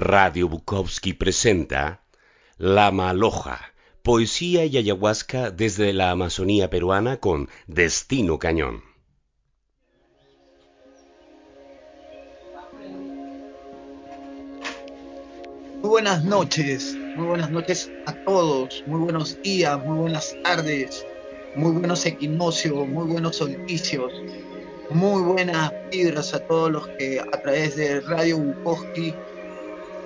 Radio Bukowski presenta La Maloja, poesía y ayahuasca desde la Amazonía peruana con Destino Cañón. Muy buenas noches, muy buenas noches a todos, muy buenos días, muy buenas tardes, muy buenos equinoccios, muy buenos solsticios, muy buenas vibras a todos los que a través de Radio Bukowski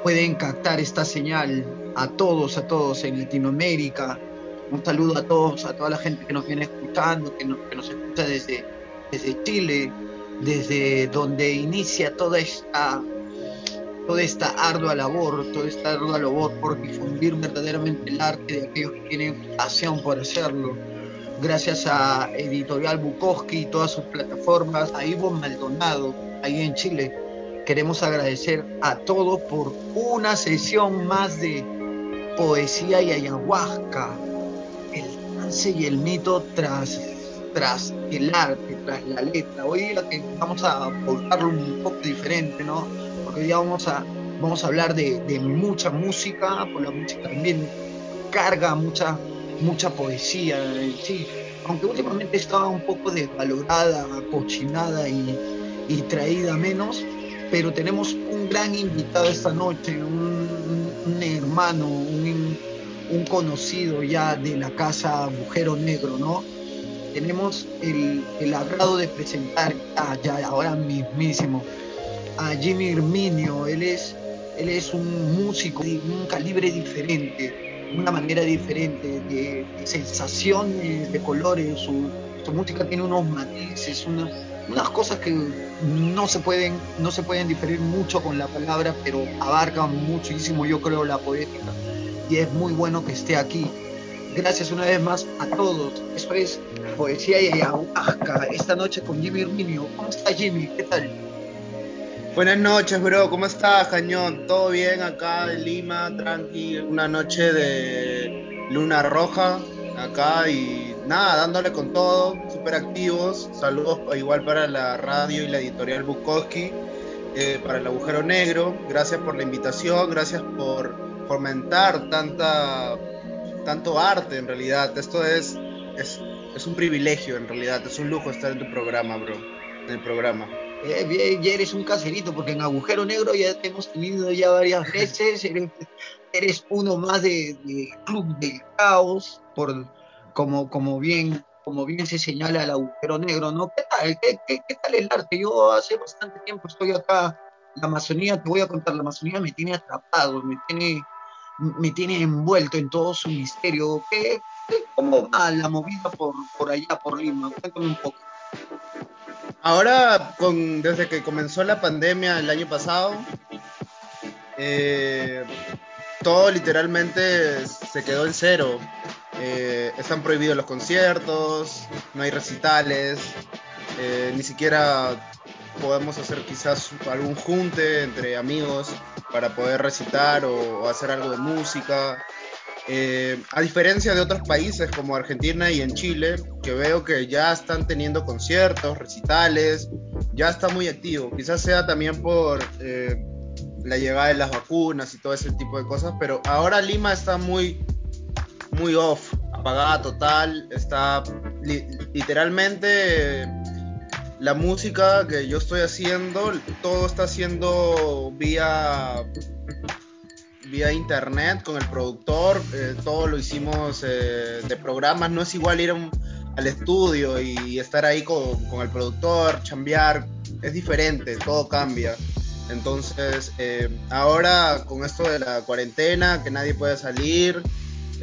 pueden captar esta señal, a todos, a todos en Latinoamérica. Un saludo a todos, a toda la gente que nos viene escuchando, que que nos escucha desde, desde Chile, desde donde inicia toda esta toda esta ardua labor, toda esta ardua labor por difundir verdaderamente el arte de aquellos que tienen pasión por hacerlo. Gracias a Editorial Bukowski y todas sus plataformas, a Ivo Maldonado, ahí en Chile. Queremos agradecer a todos por una sesión más de poesía y ayahuasca, el trance y el mito tras, tras el arte, tras la letra. Hoy día que vamos a abordarlo un poco diferente, ¿no? porque hoy vamos a, vamos a hablar de, de mucha música, por la música también carga mucha, mucha poesía en sí, aunque últimamente estaba un poco desvalorada, cochinada y, y traída menos, pero tenemos un gran invitado esta noche, un, hermano, un, un, conocido ya de la casa Agujero Negro, ¿no? Tenemos el, el agrado de presentar ya, ahora mismísimo a Jimmy Herminio. Él es, él es un músico de un calibre diferente, una manera diferente, de, de sensaciones, de colores. Su, su, música tiene unos matices, una, unas cosas que no se, pueden, no se pueden diferir mucho con la palabra, pero abarcan muchísimo, yo creo, la poética. Y es muy bueno que esté aquí. Gracias una vez más a todos. Esto es Poesía y Ayahuasca, esta noche con Jimmy Herminio. ¿Cómo está Jimmy? ¿Qué tal? Buenas noches, bro. ¿Cómo estás, Cañón? ¿Todo bien acá en Lima? Tranqui. Una noche de luna roja acá y nada, dándole con todo. Súper activos. Saludos igual para la radio y la editorial Bukowski, eh, para el agujero negro. Gracias por la invitación. Gracias por fomentar tanta, tanto arte en realidad. Esto es, es, es un privilegio en realidad. Es un lujo estar en tu programa, bro. En el programa. Eh, ya eres un caserito, porque en Agujero Negro ya te hemos tenido ya varias veces, eres, uno más de, de, Club del Caos, por, como, como, bien, como bien se señala el Agujero Negro, ¿no? ¿Qué tal? ¿Qué, qué, qué tal el arte? Yo hace bastante tiempo estoy acá, la Amazonía, te voy a contar, la Amazonía me tiene atrapado, me tiene, me tiene envuelto en todo su misterio. ¿Qué, ¿Cómo va la movida por, por allá, por Lima? Cuéntame un poco. Ahora, con, desde que comenzó la pandemia el año pasado, eh, todo literalmente se quedó en cero. Eh, están prohibidos los conciertos, no hay recitales, eh, ni siquiera podemos hacer quizás algún junte entre amigos para poder recitar o, hacer algo de música. Eh, a diferencia de otros países como Argentina y en Chile, que veo que ya están teniendo conciertos, recitales, ya está muy activo. Quizás sea también por la llegada de las vacunas y todo ese tipo de cosas, pero ahora Lima está muy, muy off, apagada total, está li literalmente la música que yo estoy haciendo, todo está haciendo vía vía internet con el productor, eh, todo lo hicimos eh, de programas, no es igual ir al estudio y estar ahí con, con, el productor, chambear, es diferente, todo cambia. Entonces, eh, ahora con esto de la cuarentena, que nadie puede salir,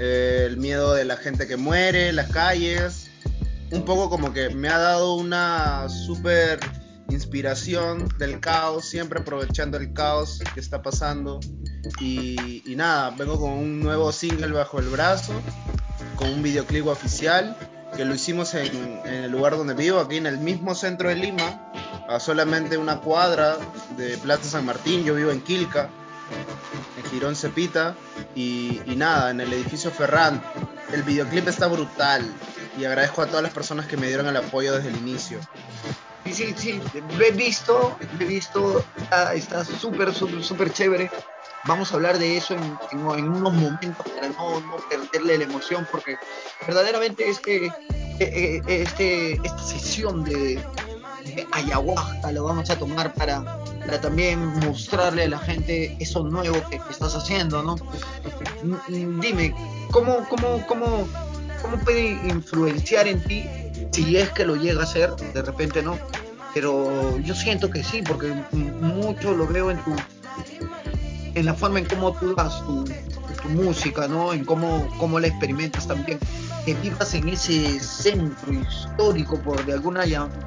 eh, el miedo de la gente que muere, las calles, un poco como que me ha dado una súper inspiración del caos, siempre aprovechando el caos que está pasando. Y, y, nada, vengo con un nuevo single bajo el brazo, con un videoclip oficial, que lo hicimos en, en, el lugar donde vivo, aquí en el mismo centro de Lima, a solamente una cuadra de Plaza San Martín, yo vivo en Quilca, en Girón Cepita, y, nada, en el edificio Ferran. El videoclip está brutal y agradezco a todas las personas que me dieron el apoyo desde el inicio. Sí, sí, sí, he visto, he visto, está súper, súper, súper chévere. Vamos a hablar de eso en, unos momentos para no, perderle la emoción, porque verdaderamente este, eh, eh, este, esta sesión de, ayahuasca lo vamos a tomar para, para también mostrarle a la gente eso nuevo que, estás haciendo, ¿no? Dime, ¿cómo, cómo, cómo, cómo puede influenciar en ti si es que lo llega a hacer, de repente no, pero yo siento que sí, porque mucho lo veo en tu en la forma en cómo tú das tu, música, ¿no? En cómo, cómo la experimentas también. Que vivas en ese centro histórico, por de alguna,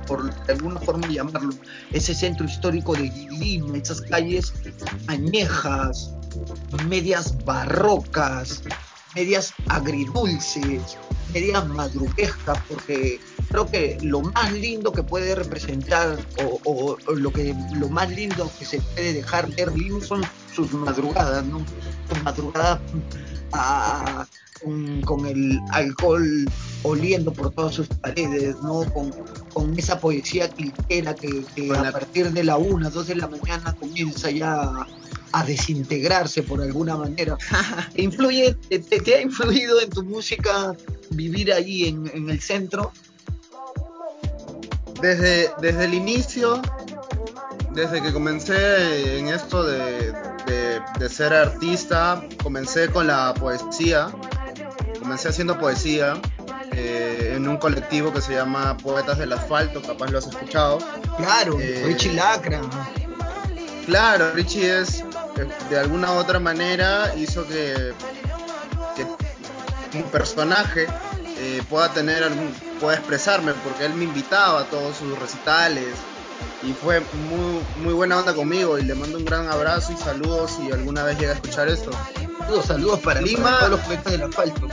por de alguna forma llamarlo, ese centro histórico de Lima, esas calles añejas, medias barrocas, medias agridulces, medias madruguescas, porque creo que lo más lindo que puede representar o, lo que lo más lindo que se puede dejar ver Lima son sus madrugadas, ¿no? Sus madrugadas ah, con, el alcohol oliendo por todas sus paredes, ¿no? Con, esa poesía cliquera que, a partir de la una, dos de la mañana comienza ya a desintegrarse por alguna manera. ¿Te, influye, te, ha influido en tu música vivir ahí en, el centro? Desde, desde el inicio, desde que comencé en esto de, ser artista, comencé con la poesía, comencé haciendo poesía eh, en un colectivo que se llama Poetas del Asfalto, capaz lo has escuchado. Claro, eh, Richie Lacra. Claro, Richie es de alguna u otra manera hizo que, un personaje eh, pueda tener algún, pueda expresarme, porque él me invitaba a todos sus recitales y fue muy, muy buena onda conmigo y le mando un gran abrazo y saludos si alguna vez llega a escuchar esto. Saludos, saludos para, Lima, para todos los poetas del asfalto.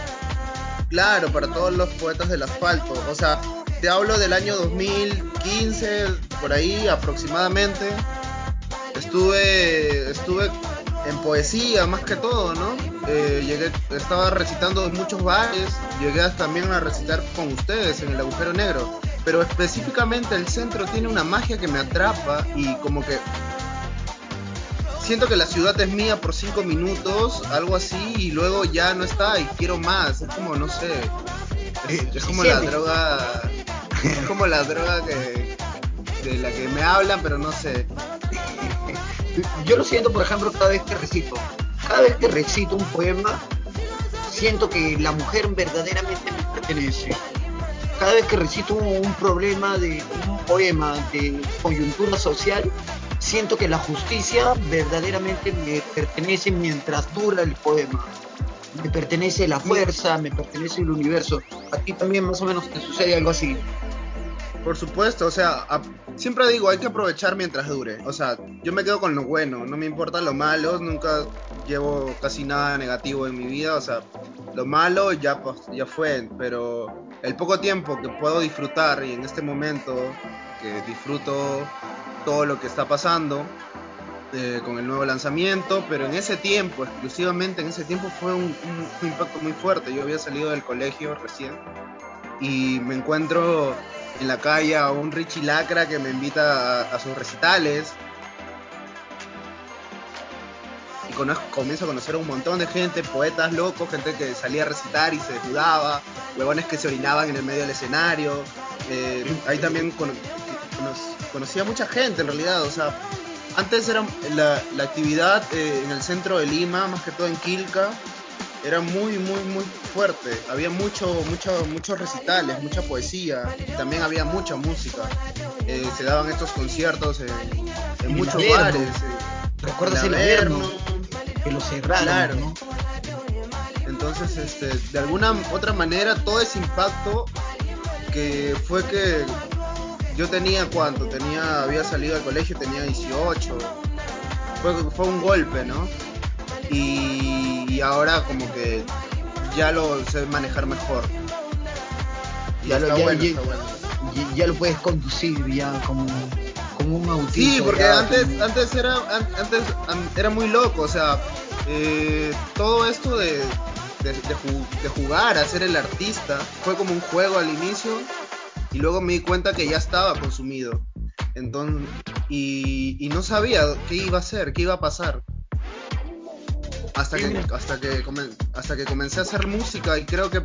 Claro, para todos los poetas del asfalto. O sea, te hablo del año 2015, por ahí aproximadamente estuve, estuve en poesía más que todo, ¿no? Eh, llegué, estaba recitando en muchos bares, llegué también a recitar con ustedes en el agujero negro, pero específicamente el centro tiene una magia que me atrapa y como que siento que la ciudad es mía por cinco minutos, algo así, y luego ya no está y quiero más, es como, no sé, es, como la droga, es como la droga que, de la que me hablan, pero no sé, yo lo siento, por ejemplo, cada vez que recito. Cada vez que recito un poema, siento que la mujer verdaderamente me pertenece. Cada vez que recito un problema de un poema de coyuntura social, siento que la justicia verdaderamente me pertenece mientras dura el poema. Me pertenece la fuerza, me pertenece el universo. A ti también más o menos te sucede algo así. Por supuesto, o sea, siempre digo, hay que aprovechar mientras dure. O sea, yo me quedo con lo bueno, no me importa lo malo, nunca llevo casi nada negativo en mi vida, o sea, lo malo ya, pues, ya fue, pero el poco tiempo que puedo disfrutar y en este momento que disfruto todo lo que está pasando eh, con el nuevo lanzamiento, pero en ese tiempo, exclusivamente en ese tiempo fue un impacto muy fuerte. Yo había salido del colegio recién y me encuentro en la calle a un Richie Lacra que me invita a, sus recitales. Y comienzo a conocer a un montón de gente, poetas locos, gente que salía a recitar y se desnudaba, huevones que se orinaban en el medio del escenario. Eh, ahí también conocía mucha gente en realidad, o sea, antes era la, actividad eh, en el centro de Lima, más que todo en Quilca, era muy, muy, muy fuerte. Había mucho, mucho, muchos recitales, mucha poesía y también había mucha música. Eh, se daban estos conciertos en, muchos bares. Eh, ¿Recuerdas el Averno? Que lo cerraron, ¿no? Entonces, este, de alguna otra manera, todo ese impacto que fue que yo tenía cuánto, tenía, había salido del colegio, tenía 18. Fue, fue un golpe, ¿no? Y, ahora como que ya lo sé manejar mejor. ya, lo, ya, lo puedes conducir ya como, como un autito. Sí, porque antes, antes, era, antes era muy loco, o sea, eh, todo esto de, de, jugar, a ser el artista, fue como un juego al inicio y luego me di cuenta que ya estaba consumido. Entonces, y, y no sabía qué iba a hacer, qué iba a pasar. Hasta que, hasta que, hasta que comencé a hacer música y creo que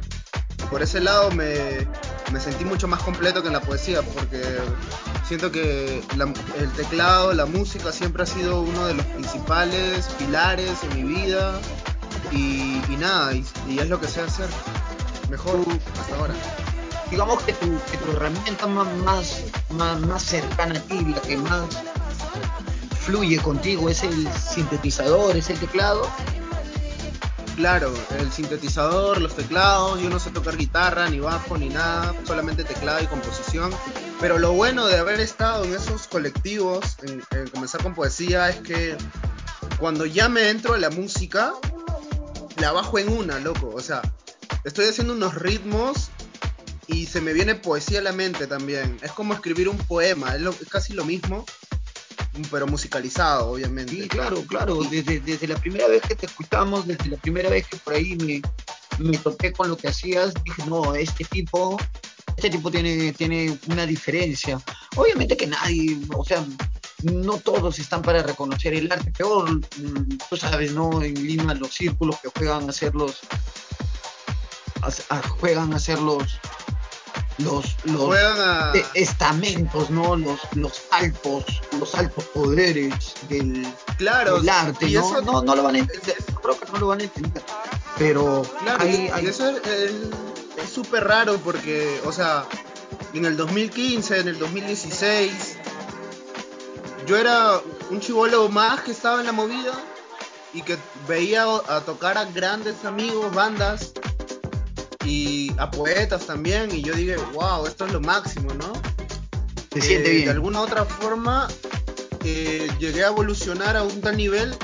por ese lado me, me sentí mucho más completo que en la poesía, porque siento que el teclado, la música siempre ha sido uno de los principales pilares en mi vida y, nada, y, es lo que sé hacer mejor hasta ahora. Digamos que tu, herramienta más, más, más cercana a ti, la que más fluye contigo, es el sintetizador, es el teclado. Claro, el sintetizador, los teclados, yo no sé tocar guitarra, ni bajo, ni nada, solamente teclado y composición. Pero lo bueno de haber estado en esos colectivos, en, comenzar con poesía, es que cuando ya me entro a la música, la bajo en una, loco. O sea, estoy haciendo unos ritmos y se me viene poesía a la mente también. Es como escribir un poema, es, casi lo mismo, pero musicalizado, obviamente. Sí, claro, claro. Desde, desde la primera vez que te escuchamos, desde la primera vez que por ahí me, me toqué con lo que hacías, dije, no, este tipo, este tipo tiene, tiene una diferencia. Obviamente que nadie, o sea, no todos están para reconocer el arte. Peor, mm, tú sabes, ¿no? En Lima los círculos que juegan a ser los, juegan a ser los, los, los estamentos, ¿no? Los, los altos, los altos poderes del, claro, arte, ¿no? ¿no? No, lo van a entender, creo que no lo van a entender. Pero claro, y eso es súper raro porque, o sea, en el 2015, en el 2016, yo era un chivolo más que estaba en la movida y que veía a tocar a grandes amigos, bandas y a poetas también y yo dije, wow, esto es lo máximo, ¿no? Se siente eh, bien. De alguna otra forma eh, llegué a evolucionar a un tal nivel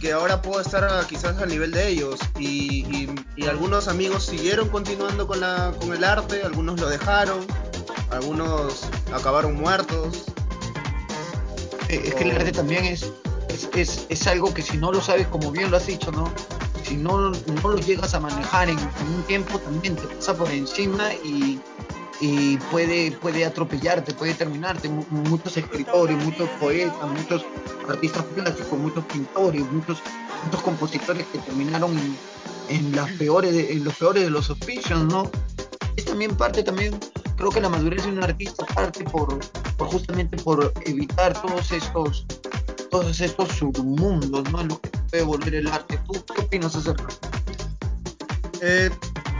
que ahora puedo estar quizás al nivel de ellos y, algunos amigos siguieron continuando con, la, con el arte, algunos lo dejaron, algunos acabaron muertos. Eh, es que el arte también es, es, es algo que si no lo sabes, como bien lo has dicho, ¿no? Si no, no lo llegas a manejar en, un tiempo, también te pasa por encima y, puede, puede atropellarte, puede terminarte. Muchos escritores, muchos poetas, muchos artistas plásticos, muchos pintores, muchos, muchos compositores que terminaron en, las peores, en los peores de los auspicios, ¿no? Es también parte, también creo que la madurez de un artista parte por, por justamente por evitar todos estos todos estos submundos, ¿no? Los que puede volver el arte. ¿Tú qué opinas acerca? Eh,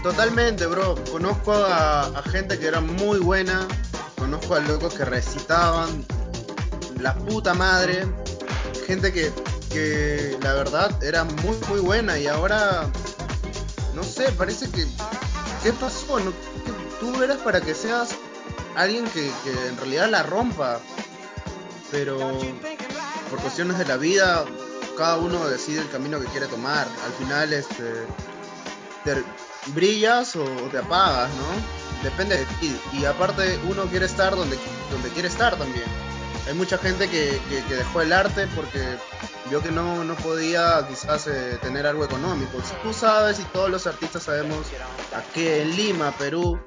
totalmente, bro. Conozco a, gente que era muy buena, conozco a locos que recitaban la puta madre, gente que, que la verdad era muy, muy buena y ahora, no sé, parece que... ¿Qué pasó? tú eres para que seas alguien que, que en realidad la rompa, pero por cuestiones de la vida, cada uno decide el camino que quiere tomar. Al final, este, te brillas o, te apagas, ¿no? Depende de ti. Y aparte, uno quiere estar donde, donde quiere estar también. Hay mucha gente que, que, dejó el arte porque vio que no, no podía quizás eh, tener algo económico. Tú sabes y todos los artistas sabemos aquí en Lima, Perú,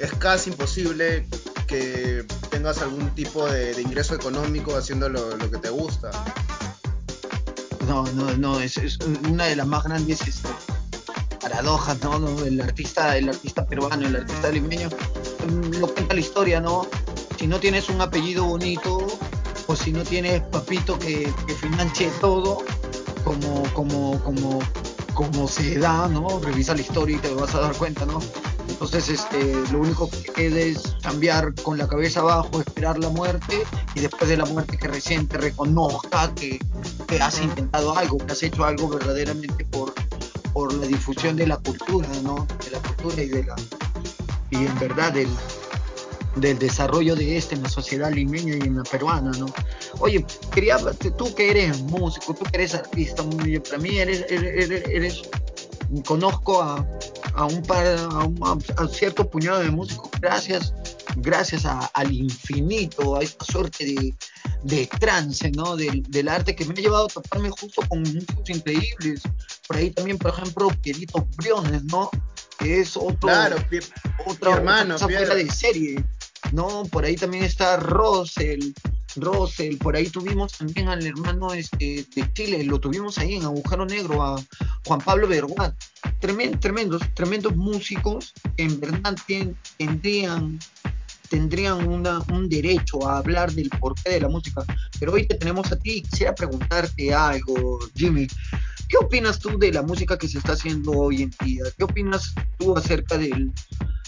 es casi imposible que tengas algún tipo de, ingreso económico haciendo lo, que te gusta. No, no, no, es, una de las más grandes este, paradojas, ¿no? El artista, el artista peruano, el artista limeño, mm, lo cuenta la historia, ¿no? Si no tienes un apellido bonito, o si no tienes papito que, que financie todo, como, como, como, como se da, ¿no? Revisa la historia y te vas a dar cuenta, ¿no? Entonces, este, lo único que queda es cambiar con la cabeza abajo, esperar la muerte y después de la muerte que recién te reconozca que, has intentado algo, que has hecho algo verdaderamente por, por la difusión de la cultura, ¿no? De la cultura y de la y en verdad del, del desarrollo de este en la sociedad limeña y en la peruana, ¿no? Oye, quería, tú que eres músico, tú que eres artista, para mí eres, eres conozco a, a un par, a, cierto puñado de músicos gracias, gracias al infinito, a esta suerte de, de trance, ¿no? Del, del, arte que me ha llevado a toparme justo con músicos increíbles. Por ahí también, por ejemplo, Pierito Briones, ¿no? Que es otro, claro, otra, hermano, otra de serie, ¿no? Por ahí también está Ross, el, Russell, por ahí tuvimos también al hermano este, de Chile, lo tuvimos ahí en Agujero Negro, a Juan Pablo Berguat. tremendos, tremendos músicos que en verdad tendrían tendrían un derecho a hablar del porqué de la música. Pero hoy te tenemos a ti quisiera preguntarte algo, Jimmy. ¿Qué opinas tú de la música que se está haciendo hoy en día? ¿Qué opinas tú acerca del,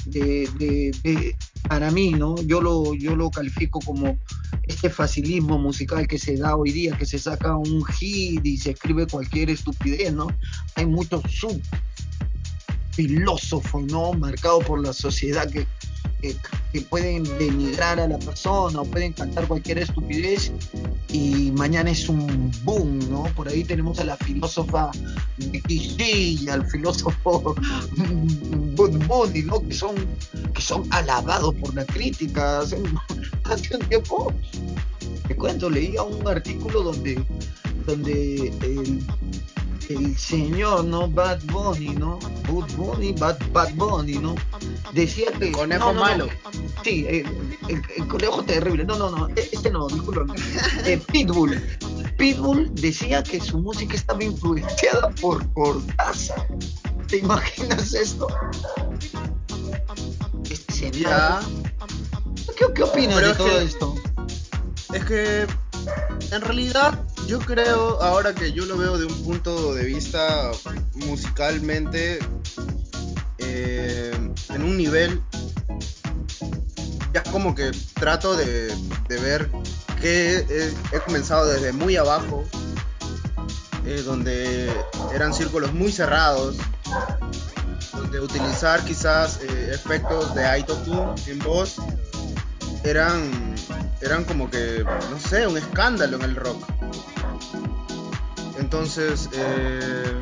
de, de, para mí, ¿no? Yo lo, yo lo califico como este facilismo musical que se da hoy día, que se saca un hit y se escribe cualquier estupidez, ¿no? Hay muchos sub filósofos, ¿no? Marcados por la sociedad que que, pueden denigrar a la persona o pueden cantar cualquier estupidez y mañana es un boom, ¿no? Por ahí tenemos a la filósofa Vicky al filósofo Bud Bunny, ¿no? Que son, que son alabados por la crítica. Hace, un tiempo, te cuento, leía un artículo donde, donde el señor, ¿no? Bad Bunny, ¿no? Bad Bunny, Bad, Bad Bunny, ¿no? Decía que... Conejo malo. Sí, el, conejo terrible. No, no, no, e, este no, disculpa. Eh, Pitbull. Pitbull decía que su música estaba influenciada por Cortázar. ¿Te imaginas esto? Este ¿Qué, ¿Qué, opinas de todo esto? Es que en realidad yo creo, ahora que yo lo veo de un punto de vista musicalmente, eh, en un nivel, ya como que trato de, ver que he, comenzado desde muy abajo, eh, donde eran círculos muy cerrados, donde utilizar quizás eh, efectos de autotune en voz eran, eran como que, no sé, un escándalo en el rock. Entonces, eh,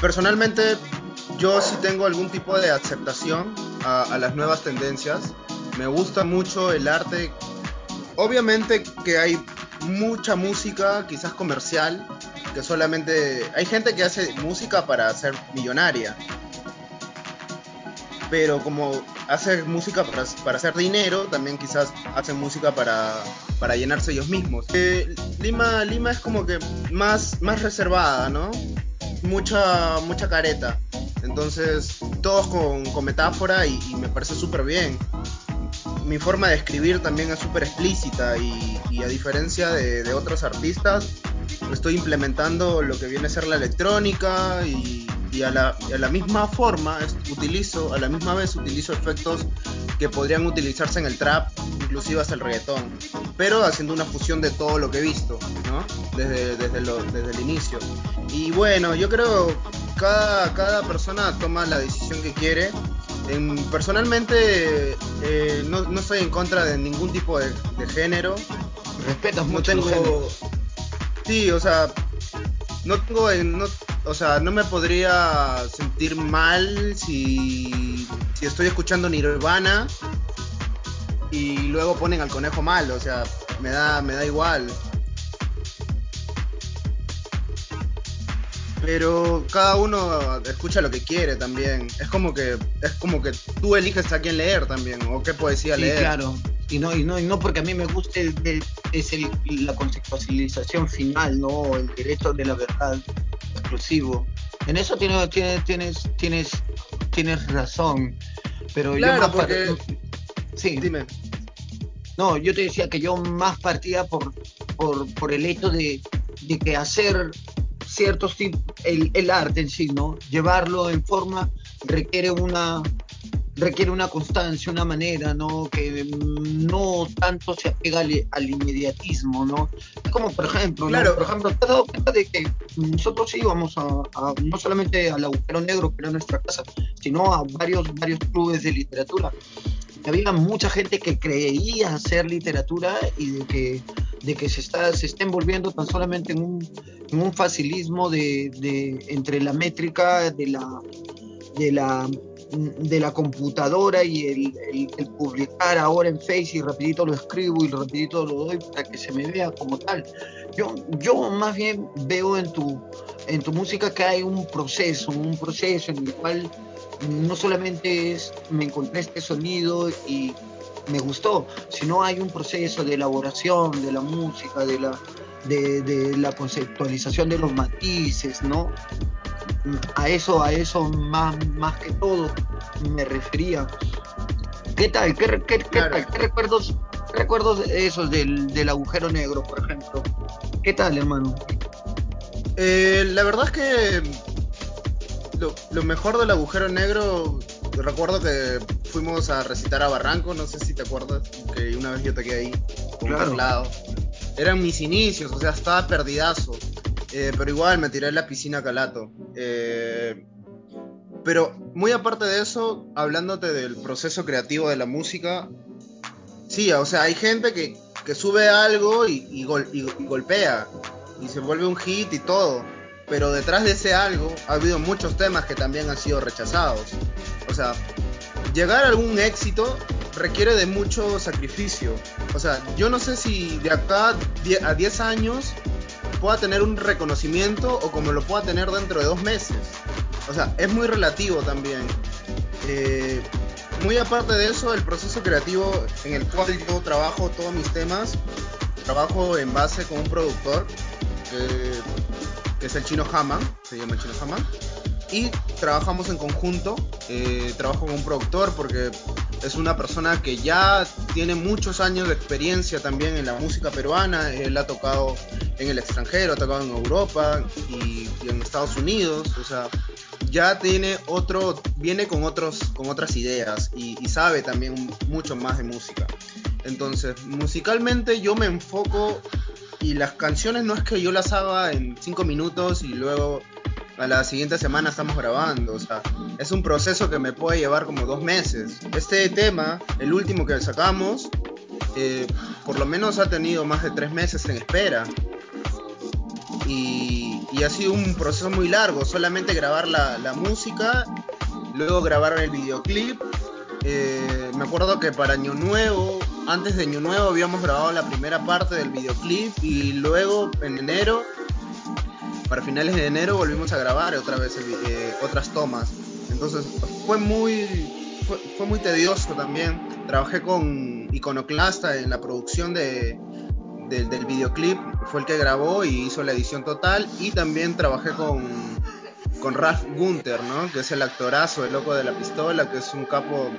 personalmente yo sí tengo algún tipo de aceptación a, las nuevas tendencias. Me gusta mucho el arte. Obviamente que hay mucha música, quizás comercial, que solamente... Hay gente que hace música para ser millonaria. Pero como hace música para, hacer dinero, también quizás hacen música para, para llenarse ellos mismos. Eh, Lima, Lima es como que más, más reservada, ¿no? Mucha, mucha careta. Entonces, todos con, metáfora y, me parece súper bien. Mi forma de escribir también es súper explícita y, a diferencia de, de otros artistas, estoy implementando lo que viene a ser la electrónica y y a la, misma forma utilizo, a la misma vez utilizo efectos que podrían utilizarse en el trap, inclusive hasta el reggaetón, pero haciendo una fusión de todo lo que he visto, ¿no? Desde, desde, desde el inicio. Y bueno, yo creo cada, cada persona toma la decisión que quiere. personalmente eh, no, no, estoy en contra de ningún tipo de, género. Respetas mucho. No tengo. Sí, o sea, no tengo, no, o sea, no me podría sentir mal si, si estoy escuchando Nirvana y luego ponen al conejo mal, o sea, me da, me da igual. Pero cada uno escucha lo que quiere también. Es como que es como que tú eliges a quién leer también o qué poesía sí, leer. claro. Y no, y no, y no porque a mí me guste es el, la conceptualización final, no el derecho de la verdad exclusivo. En eso tienes, tienes, tienes, tienes razón. Pero yo más porque... Sí. Dime. No, yo te decía que yo más partía por, por, por el hecho de, de que hacer ciertos tipos, el, el arte en sí, ¿no? Llevarlo en forma requiere una, requiere una constancia, una manera, ¿no? Que no tanto se apega al, inmediatismo, ¿no? Como por ejemplo, por ejemplo, te has dado cuenta de que nosotros íbamos a, no solamente al agujero negro, que era nuestra casa, sino a varios, varios clubes de literatura. Había mucha gente que creía hacer literatura y de que, de que se, está, se está envolviendo tan solamente en un, en un facilismo de, de, entre la métrica de la, de la de la computadora y el, publicar ahora en Face y rapidito lo escribo y rapidito lo doy para que se me vea como tal. Yo, yo más bien veo en tu, en tu música que hay un proceso, un proceso en el cual no solamente es me encontré este sonido y, me gustó, sino hay un proceso de elaboración de la música, de la, de, la conceptualización de los matices, ¿no? A eso, a eso más, más que todo me refería. ¿Qué tal? ¿Qué, recuerdos, recuerdos esos del, agujero negro, por ejemplo? ¿Qué tal, hermano? Eh, la verdad es que lo, lo, mejor del agujero negro, recuerdo que fuimos a recitar a Barranco, no sé si te acuerdas, que una vez yo toqué ahí con claro. un teclado. Eran mis inicios, o sea, estaba perdidazo. Eh, pero igual me tiré en la piscina calato. Eh, pero muy aparte de eso, hablándote del proceso creativo de la música, sí, o sea, hay gente que, que sube algo y, y, golpea y se vuelve un hit y todo. Pero detrás de ese algo ha habido muchos temas que también han sido rechazados. O sea, llegar a algún éxito requiere de mucho sacrificio. O sea, yo no sé si de acá a 10 años pueda tener un reconocimiento o como lo pueda tener dentro de dos meses. O sea, es muy relativo también. Eh, muy aparte de eso, el proceso creativo en el cual yo trabajo todos mis temas, trabajo en base con un productor que es el chino Haman, se llama el chino Haman y trabajamos en conjunto. Eh, trabajo con un productor porque es una persona que ya tiene muchos años de experiencia también en la música peruana. Él ha tocado en el extranjero, ha tocado en Europa y, en Estados Unidos. O sea, ya tiene otro, viene con otros, con otras ideas y, y sabe también mucho más de música. Entonces, musicalmente yo me enfoco y las canciones no es que yo las haga en cinco minutos y luego a la siguiente semana estamos grabando. O sea, es un proceso que me puede llevar como dos meses. Este tema, el último que sacamos, eh, por lo menos ha tenido más de tres meses en espera. Y, y ha sido un proceso muy largo, solamente grabar la, música, luego grabar el videoclip. Eh, me acuerdo que para Año Nuevo, antes de Año Nuevo habíamos grabado la primera parte del videoclip y luego en enero para finales de enero volvimos a grabar otra vez eh, otras tomas. Entonces fue muy, fue, muy tedioso también. Trabajé con Iconoclasta en la producción de, del videoclip, fue el que grabó y hizo la edición total. Y también trabajé con, con Ralph Gunther, ¿no? que es el actorazo, el loco de la pistola, que es un capo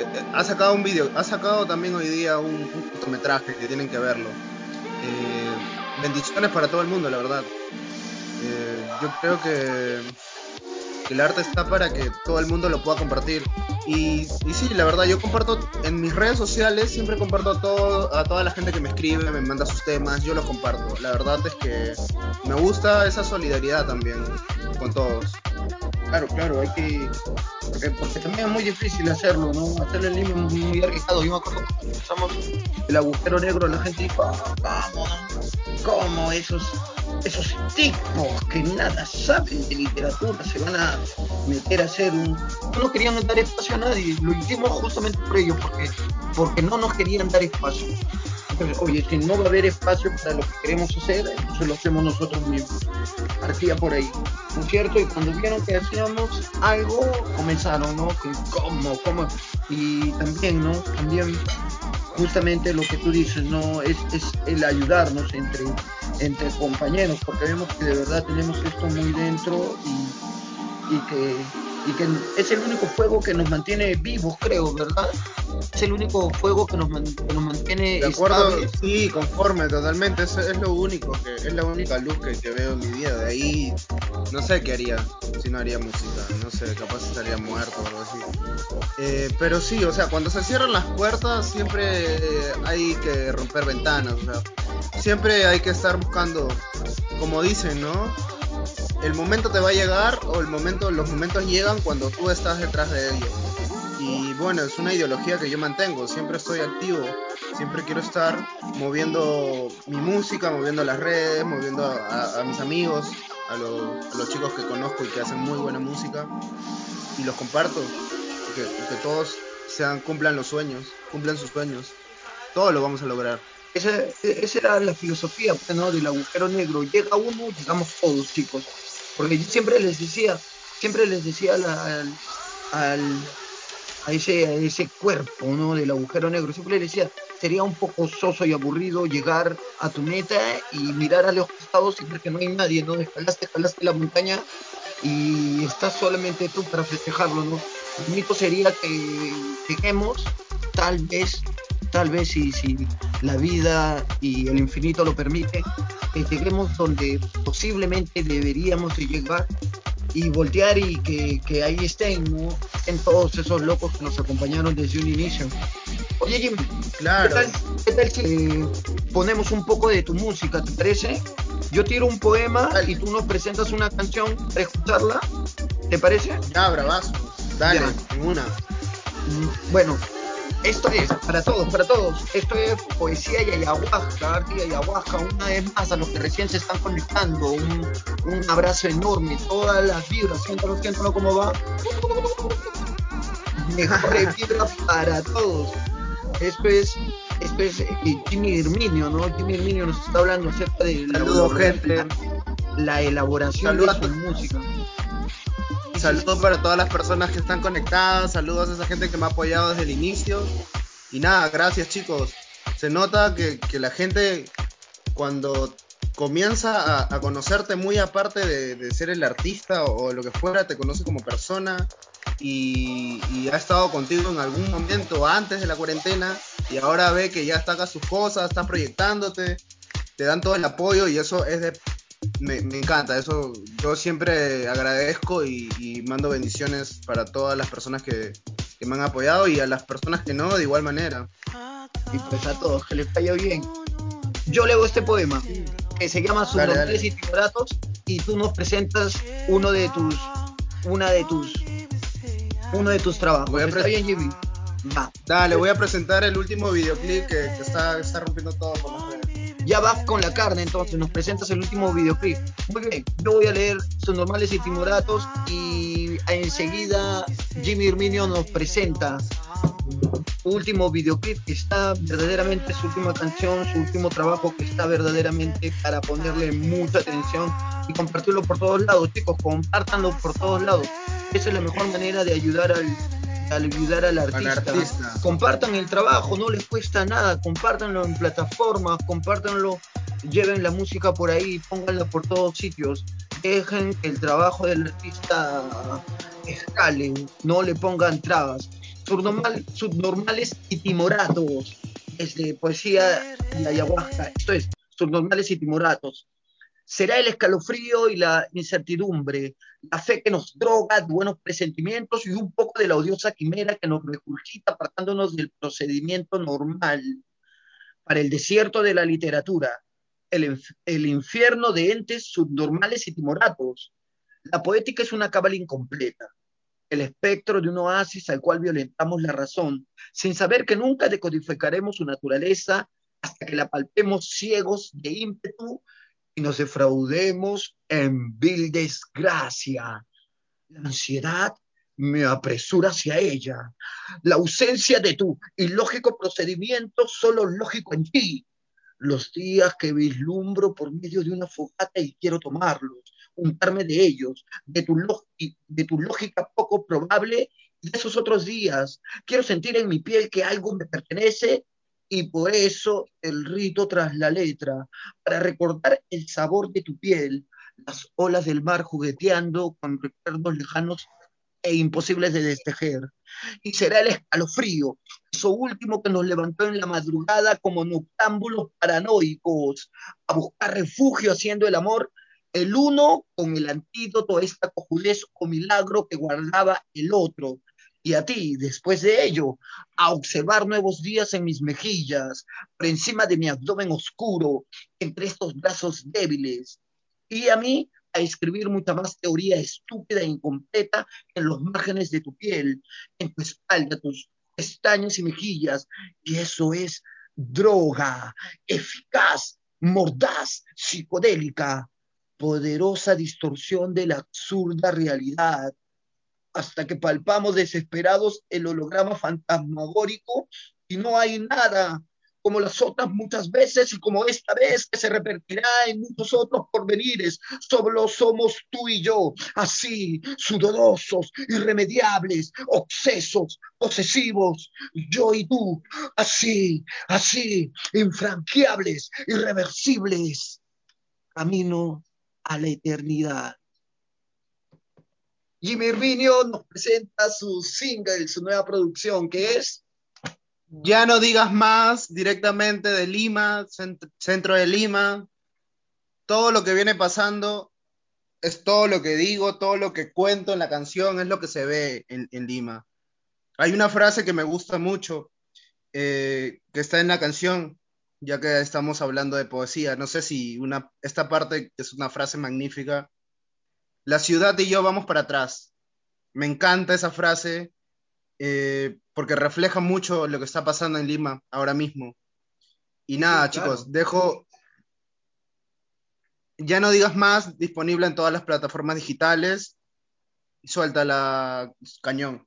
eh, eh, ha sacado un video, ha sacado también hoy día un, cortometraje que tienen que verlo. bendiciones para todo el mundo, la verdad. Eh, yo creo que, el arte está para que todo el mundo lo pueda compartir. Y, y, sí, la verdad, yo comparto en mis redes sociales, siempre comparto a, todo, a toda la gente que me escribe, me manda sus temas, yo los comparto. La verdad es que me gusta esa solidaridad también con todos. Claro, claro, hay que. Porque, también es muy difícil hacerlo, ¿no? Hacerlo en línea es muy arriesgado. Yo me acuerdo cuando empezamos el agujero negro, la gente dijo, ah, vamos, ¿cómo esos esos tipos que nada saben de literatura se van a meter a hacer un... No querían dar espacio a nadie, lo hicimos justamente por ello, porque, porque no nos querían dar espacio. Entonces, oye, si no va a haber espacio para lo que queremos hacer, entonces lo hacemos nosotros mismos. Partía por ahí, ¿no es cierto? Y cuando vieron que hacíamos algo, comenzaron, ¿no? Que cómo, cómo. Y también, ¿no? También justamente lo que tú dices, ¿no? Es, es el ayudarnos entre entre compañeros, porque vemos que de verdad tenemos esto muy dentro y, que, y que es el único fuego que nos mantiene vivos, creo, ¿verdad? Es el único fuego que nos, que nos mantiene De acuerdo, sí, conforme, totalmente. Eso es lo único, que es la única luz que, veo en mi vida. De ahí, no sé qué haría si no haría música. No sé, capaz estaría muerto o algo así. Eh, pero sí, o sea, cuando se cierran las puertas, siempre hay que romper ventanas. O sea, siempre hay que estar buscando, como dicen, ¿no? El momento te va a llegar o el momento, los momentos llegan cuando tú estás detrás de ellos. Y bueno, es una ideología que yo mantengo, siempre estoy activo, siempre quiero estar moviendo mi música, moviendo las redes, moviendo a, mis amigos, a, los chicos que conozco y que hacen muy buena música y los comparto, que, todos sean, cumplan los sueños, cumplan sus sueños, todo lo vamos a lograr. Esa, esa era la filosofía pues, ¿no? del agujero negro. Llega uno, llegamos todos, chicos. Porque yo siempre les decía, siempre les decía al, al, a ese, ese cuerpo ¿no? del agujero negro. Siempre le decía, sería un poco soso y aburrido llegar a tu meta y mirar a los costados y ver que no hay nadie, ¿no? Escalaste, escalaste la montaña y estás solamente tú para festejarlo, ¿no? El mito sería que lleguemos, tal vez, tal vez si, si la vida y el infinito lo permite, que lleguemos donde posiblemente deberíamos de llegar y voltear y que, que ahí estén, ¿no? En todos esos locos que nos acompañaron desde un inicio. Oye, Jim, Claro. ¿qué, tal, qué tal si eh, ponemos un poco de tu música, te parece? Yo tiro un poema y tú nos presentas una canción para escucharla, ¿te parece? Ya, bravazo. Dale, Ya. una. Mm, Bueno, esto es para todos, para todos. Esto es poesía y ayahuasca, arte y ayahuasca. Una vez más a los que recién se están conectando, un, un abrazo enorme, todas las vibras, siéntalo, siéntalo cómo va. Mejores vibras para todos. Esto es, esto es eh, Jimmy Herminio, ¿no? Jimmy Herminio nos está hablando acerca de la, Saludos, gente. la elaboración Saludos de su música. Saludos para todas las personas que están conectadas, saludos a esa gente que me ha apoyado desde el inicio. Y nada, gracias chicos. Se nota que, la gente cuando comienza a, conocerte muy aparte de, ser el artista o, lo que fuera, te conoce como persona y, y ha estado contigo en algún momento antes de la cuarentena y ahora ve que ya sacas sus cosas, estás proyectándote, te dan todo el apoyo y eso es de me, me encanta, eso yo siempre agradezco y, y mando bendiciones para todas las personas que, que me han apoyado y a las personas que no, de igual manera. y pues a todos que les vaya bien. Yo leo este poema que se llama dale. y timoratos y tú nos presentas uno de tus una de tus uno de tus trabajos. Voy a ¿Está pre- bien, Jimmy? Va. Dale, voy a presentar el último videoclip que, que está, está rompiendo todo. Ya vas con la carne, entonces nos presentas el último videoclip. Muy bien, yo voy a leer sus normales y timoratos y enseguida Jimmy Herminio nos presenta su último videoclip que está verdaderamente su última canción, su último trabajo que está verdaderamente para ponerle mucha atención y compartirlo por todos lados, chicos, compártanlo por todos lados. Esa es la mejor manera de ayudar al, al ayudar al artista. artista. Compartan el trabajo, no les cuesta nada, compártanlo en plataformas, compártanlo, lleven la música por ahí, pónganla por todos sitios, dejen que el trabajo del artista escale, no le pongan trabas. Subnormal, subnormales y timoratos, desde poesía y ayahuasca, esto es, subnormales y timoratos. Será el escalofrío y la incertidumbre, la fe que nos droga, buenos presentimientos y un poco de la odiosa quimera que nos regurgita apartándonos del procedimiento normal para el desierto de la literatura, el, inf- el infierno de entes subnormales y timoratos. La poética es una cábala incompleta, el espectro de un oasis al cual violentamos la razón, sin saber que nunca decodificaremos su naturaleza hasta que la palpemos ciegos de ímpetu nos defraudemos en vil desgracia. La ansiedad me apresura hacia ella. La ausencia de tu ilógico procedimiento, solo lógico en ti. Los días que vislumbro por medio de una fogata y quiero tomarlos, untarme de ellos, de tu, lógi- de tu lógica poco probable y de esos otros días. Quiero sentir en mi piel que algo me pertenece y por eso el rito tras la letra, para recordar el sabor de tu piel, las olas del mar jugueteando con recuerdos lejanos e imposibles de destejer. Y será el escalofrío, eso último que nos levantó en la madrugada como noctámbulos paranoicos, a buscar refugio haciendo el amor, el uno con el antídoto a esta cojudez o milagro que guardaba el otro. Y a ti, después de ello, a observar nuevos días en mis mejillas, por encima de mi abdomen oscuro, entre estos brazos débiles. Y a mí, a escribir mucha más teoría estúpida e incompleta en los márgenes de tu piel, en tu espalda, tus pestañas y mejillas. Y eso es droga, eficaz, mordaz, psicodélica, poderosa distorsión de la absurda realidad, hasta que palpamos desesperados el holograma fantasmagórico y no hay nada, como las otras muchas veces y como esta vez que se repetirá en muchos otros porvenires. Solo somos tú y yo, así, sudorosos, irremediables, obsesos, posesivos, yo y tú, así, así, infranqueables, irreversibles, camino a la eternidad. Jimmy Herminio nos presenta su single, su nueva producción, que es Ya no digas más, directamente de Lima, centro de Lima. Todo lo que viene pasando es todo lo que digo, todo lo que cuento en la canción, es lo que se ve en, Lima. Hay una frase que me gusta mucho, eh, que está en la canción, ya que estamos hablando de poesía. No sé si esta parte es una frase magnífica la ciudad y yo vamos para atrás. Me encanta esa frase eh, porque refleja mucho lo que está pasando en Lima ahora mismo. Y nada, sí, claro. chicos, dejo... Ya no digas más, disponible en todas las plataformas digitales. Suelta la cañón.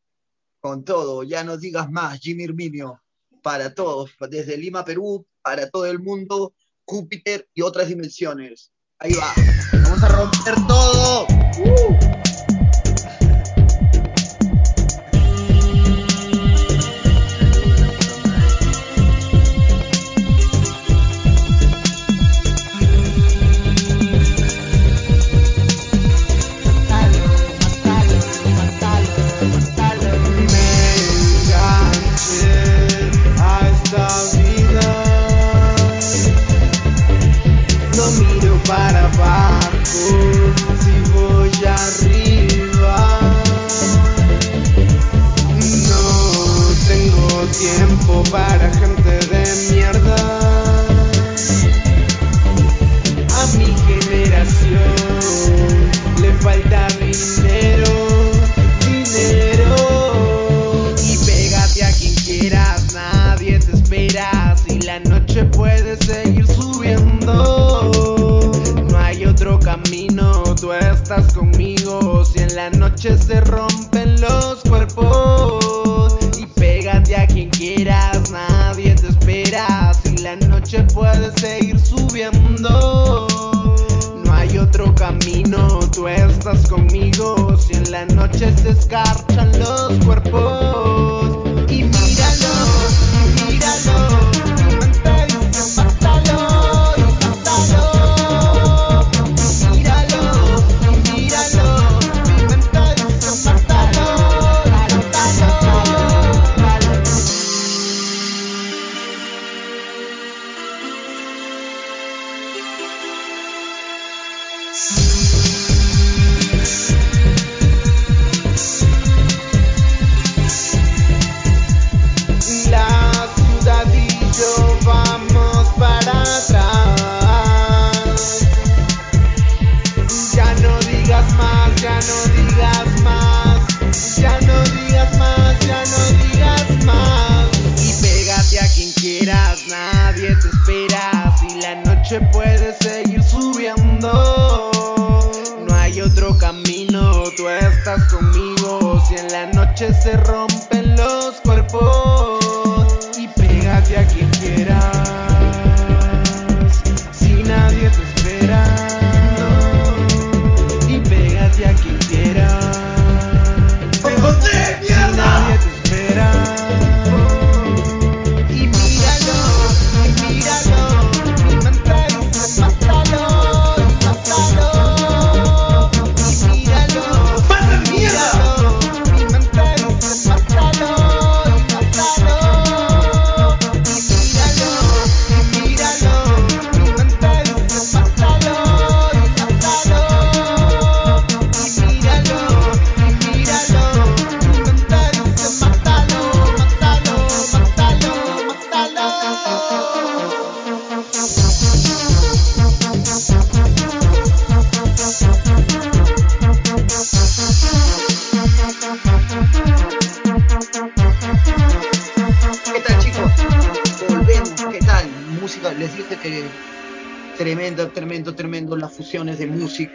Con todo, ya no digas más, Jimmy Herminio, para todos, desde Lima, Perú, para todo el mundo, Júpiter y otras dimensiones. Ahí va. Vamos a romper todo.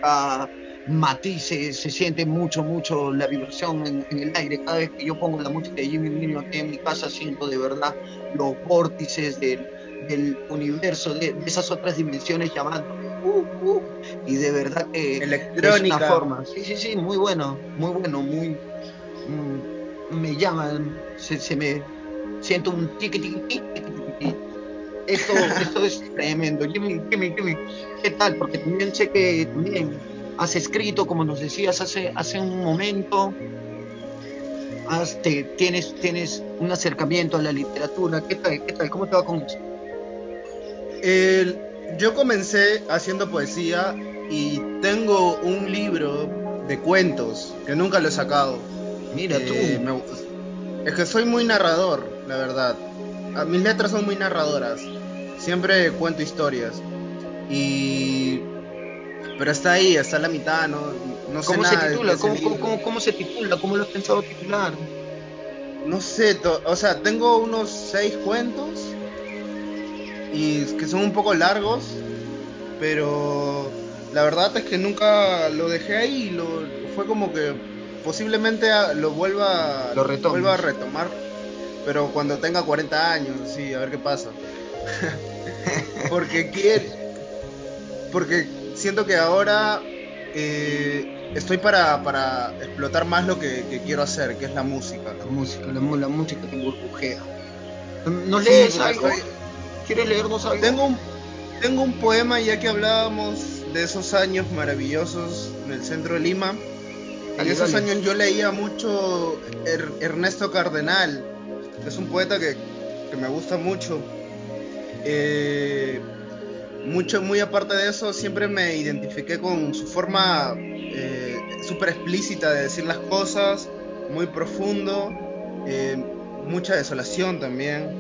Música, matices, se siente mucho, mucho la vibración en, en, el aire. Cada vez que yo pongo la música de Jimmy Nino aquí en mi casa, siento de verdad los vórtices del, del universo, de, esas otras dimensiones llamando. Uh, uh, y de verdad que Electrónica. es una forma. Sí, sí, sí, muy bueno, muy bueno, muy. Mm, me llaman, se, me. Siento un tiqui, tiqui, tiqui, Esto, esto es tremendo. Jimmy, Jimmy, Jimmy, ¿qué tal? Porque también sé que también has escrito, como nos decías hace, hace un momento, tienes, tienes un acercamiento a la literatura. ¿Qué tal? ¿Qué tal? ¿Cómo te va con eso? yo comencé haciendo poesía y tengo un libro de cuentos que nunca lo he sacado. Mira tú. Eh, es que soy muy narrador, la verdad. Mis letras son muy narradoras. Siempre cuento historias. Y pero está ahí, está la mitad, no, no sé ¿Cómo se titula? ¿Cómo, cómo, se titula? ¿Cómo lo has pensado titular? No sé, o sea, tengo unos seis cuentos y que son un poco largos, pero la verdad es que nunca lo dejé ahí, lo, fue como que posiblemente lo vuelva, lo vuelva a retomar, pero cuando tenga 40 años, sí, a ver qué pasa. porque quiere, porque siento que ahora eh, estoy para, para, explotar más lo que, quiero hacer, que es la música. La música, la, música que burbujea. ¿No lees algo? ¿Quieres leernos algo? Tengo un, tengo un poema, ya que hablábamos de esos años maravillosos en el centro de Lima. En esos años yo leía mucho Ernesto Cardenal. Es un poeta que, que me gusta mucho. Eh, mucho, muy aparte de eso, siempre me identifiqué con su forma eh, súper explícita de decir las cosas, muy profundo, eh, mucha desolación también,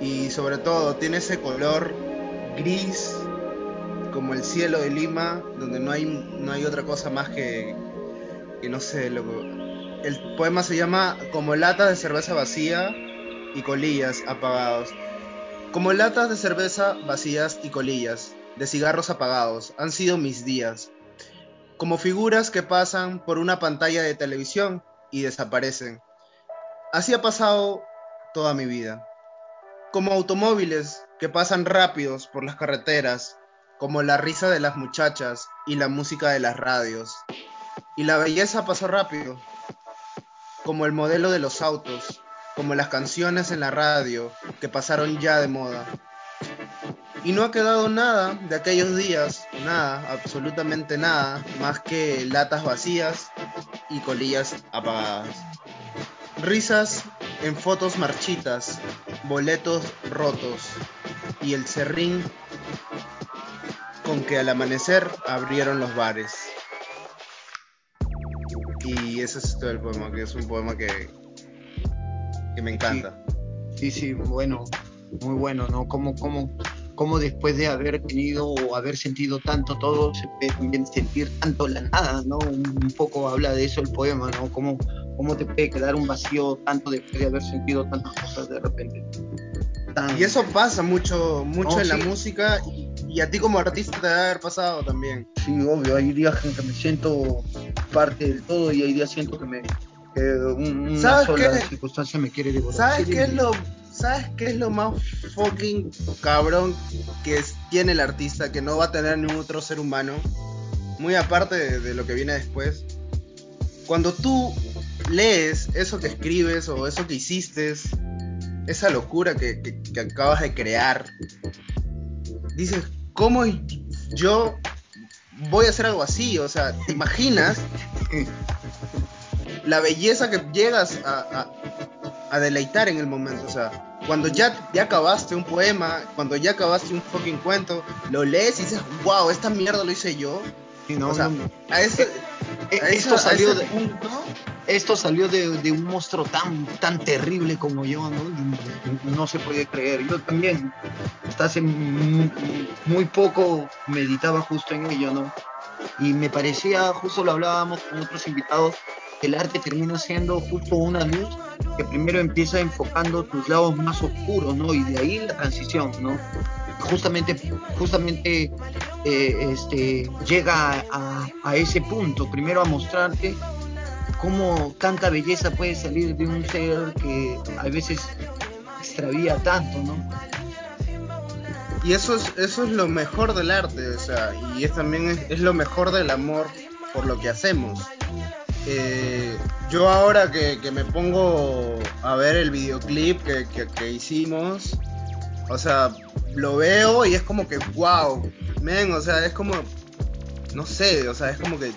y sobre todo tiene ese color gris, como el cielo de Lima, donde no hay, no hay otra cosa más que, que no sé, loco. El poema se llama Como latas de cerveza vacía y colillas apagados. Como latas de cerveza vacías y colillas, de cigarros apagados, han sido mis días. Como figuras que pasan por una pantalla de televisión y desaparecen. Así ha pasado toda mi vida. Como automóviles que pasan rápidos por las carreteras, como la risa de las muchachas y la música de las radios. Y la belleza pasó rápido, como el modelo de los autos, como las canciones en la radio que pasaron ya de moda. Y no ha quedado nada de aquellos días, nada, absolutamente nada, más que latas vacías y colillas apagadas. Risas en fotos marchitas, boletos rotos y el serrín con que al amanecer abrieron los bares. Y ese es todo el poema, que es un poema que, que me encanta. Sí, sí, bueno, muy bueno, ¿no? Como, como, como después de haber tenido o haber sentido tanto todo, se puede también sentir tanto la nada, ¿no? Un, poco habla de eso el poema, ¿no? Cómo, cómo te puede quedar un vacío tanto después de haber sentido tantas cosas de repente. Y eso pasa mucho, mucho en la música y, a ti como artista te debe haber pasado también. Sí, obvio, hay días en que me siento parte del todo y hay días siento que me, una ¿Sabes sola qué? circunstancia me quiere devorar. ¿Sabes qué es lo ¿Sabes qué es lo más fucking cabrón que tiene el artista que no va a tener ningún otro ser humano? Muy aparte de, lo que viene después. Cuando tú lees eso que escribes o eso que hiciste, esa locura que, que acabas de crear, dices, ¿cómo yo voy a hacer algo así? O sea, ¿te imaginas la belleza que llegas a, deleitar en el momento. O sea, cuando ya, ya acabaste un poema, cuando ya acabaste un fucking cuento, lo lees y dices, wow, esta mierda lo hice yo. o sea, a ese, eh, esto, salió de, esto salió de, un monstruo tan, tan terrible como yo, ¿no? No se puede creer. Yo también, hasta hace muy poco meditaba justo en ello, ¿no? Y me parecía, justo lo hablábamos con otros invitados, el arte termina siendo justo una luz que primero empieza enfocando tus lados más oscuros, ¿no? Y de ahí la transición, ¿no? Justamente, justamente eh, este, llega a, ese punto, primero a mostrarte cómo tanta belleza puede salir de un ser que a veces extravía tanto, ¿no? y eso es, eso es lo mejor del arte, o sea, y es también es, lo mejor del amor por lo que hacemos. Eh, yo ahora que, me pongo a ver el videoclip que, que, hicimos, o sea, lo veo y es como que, wow, men, o sea, es como, no sé, o sea, es como que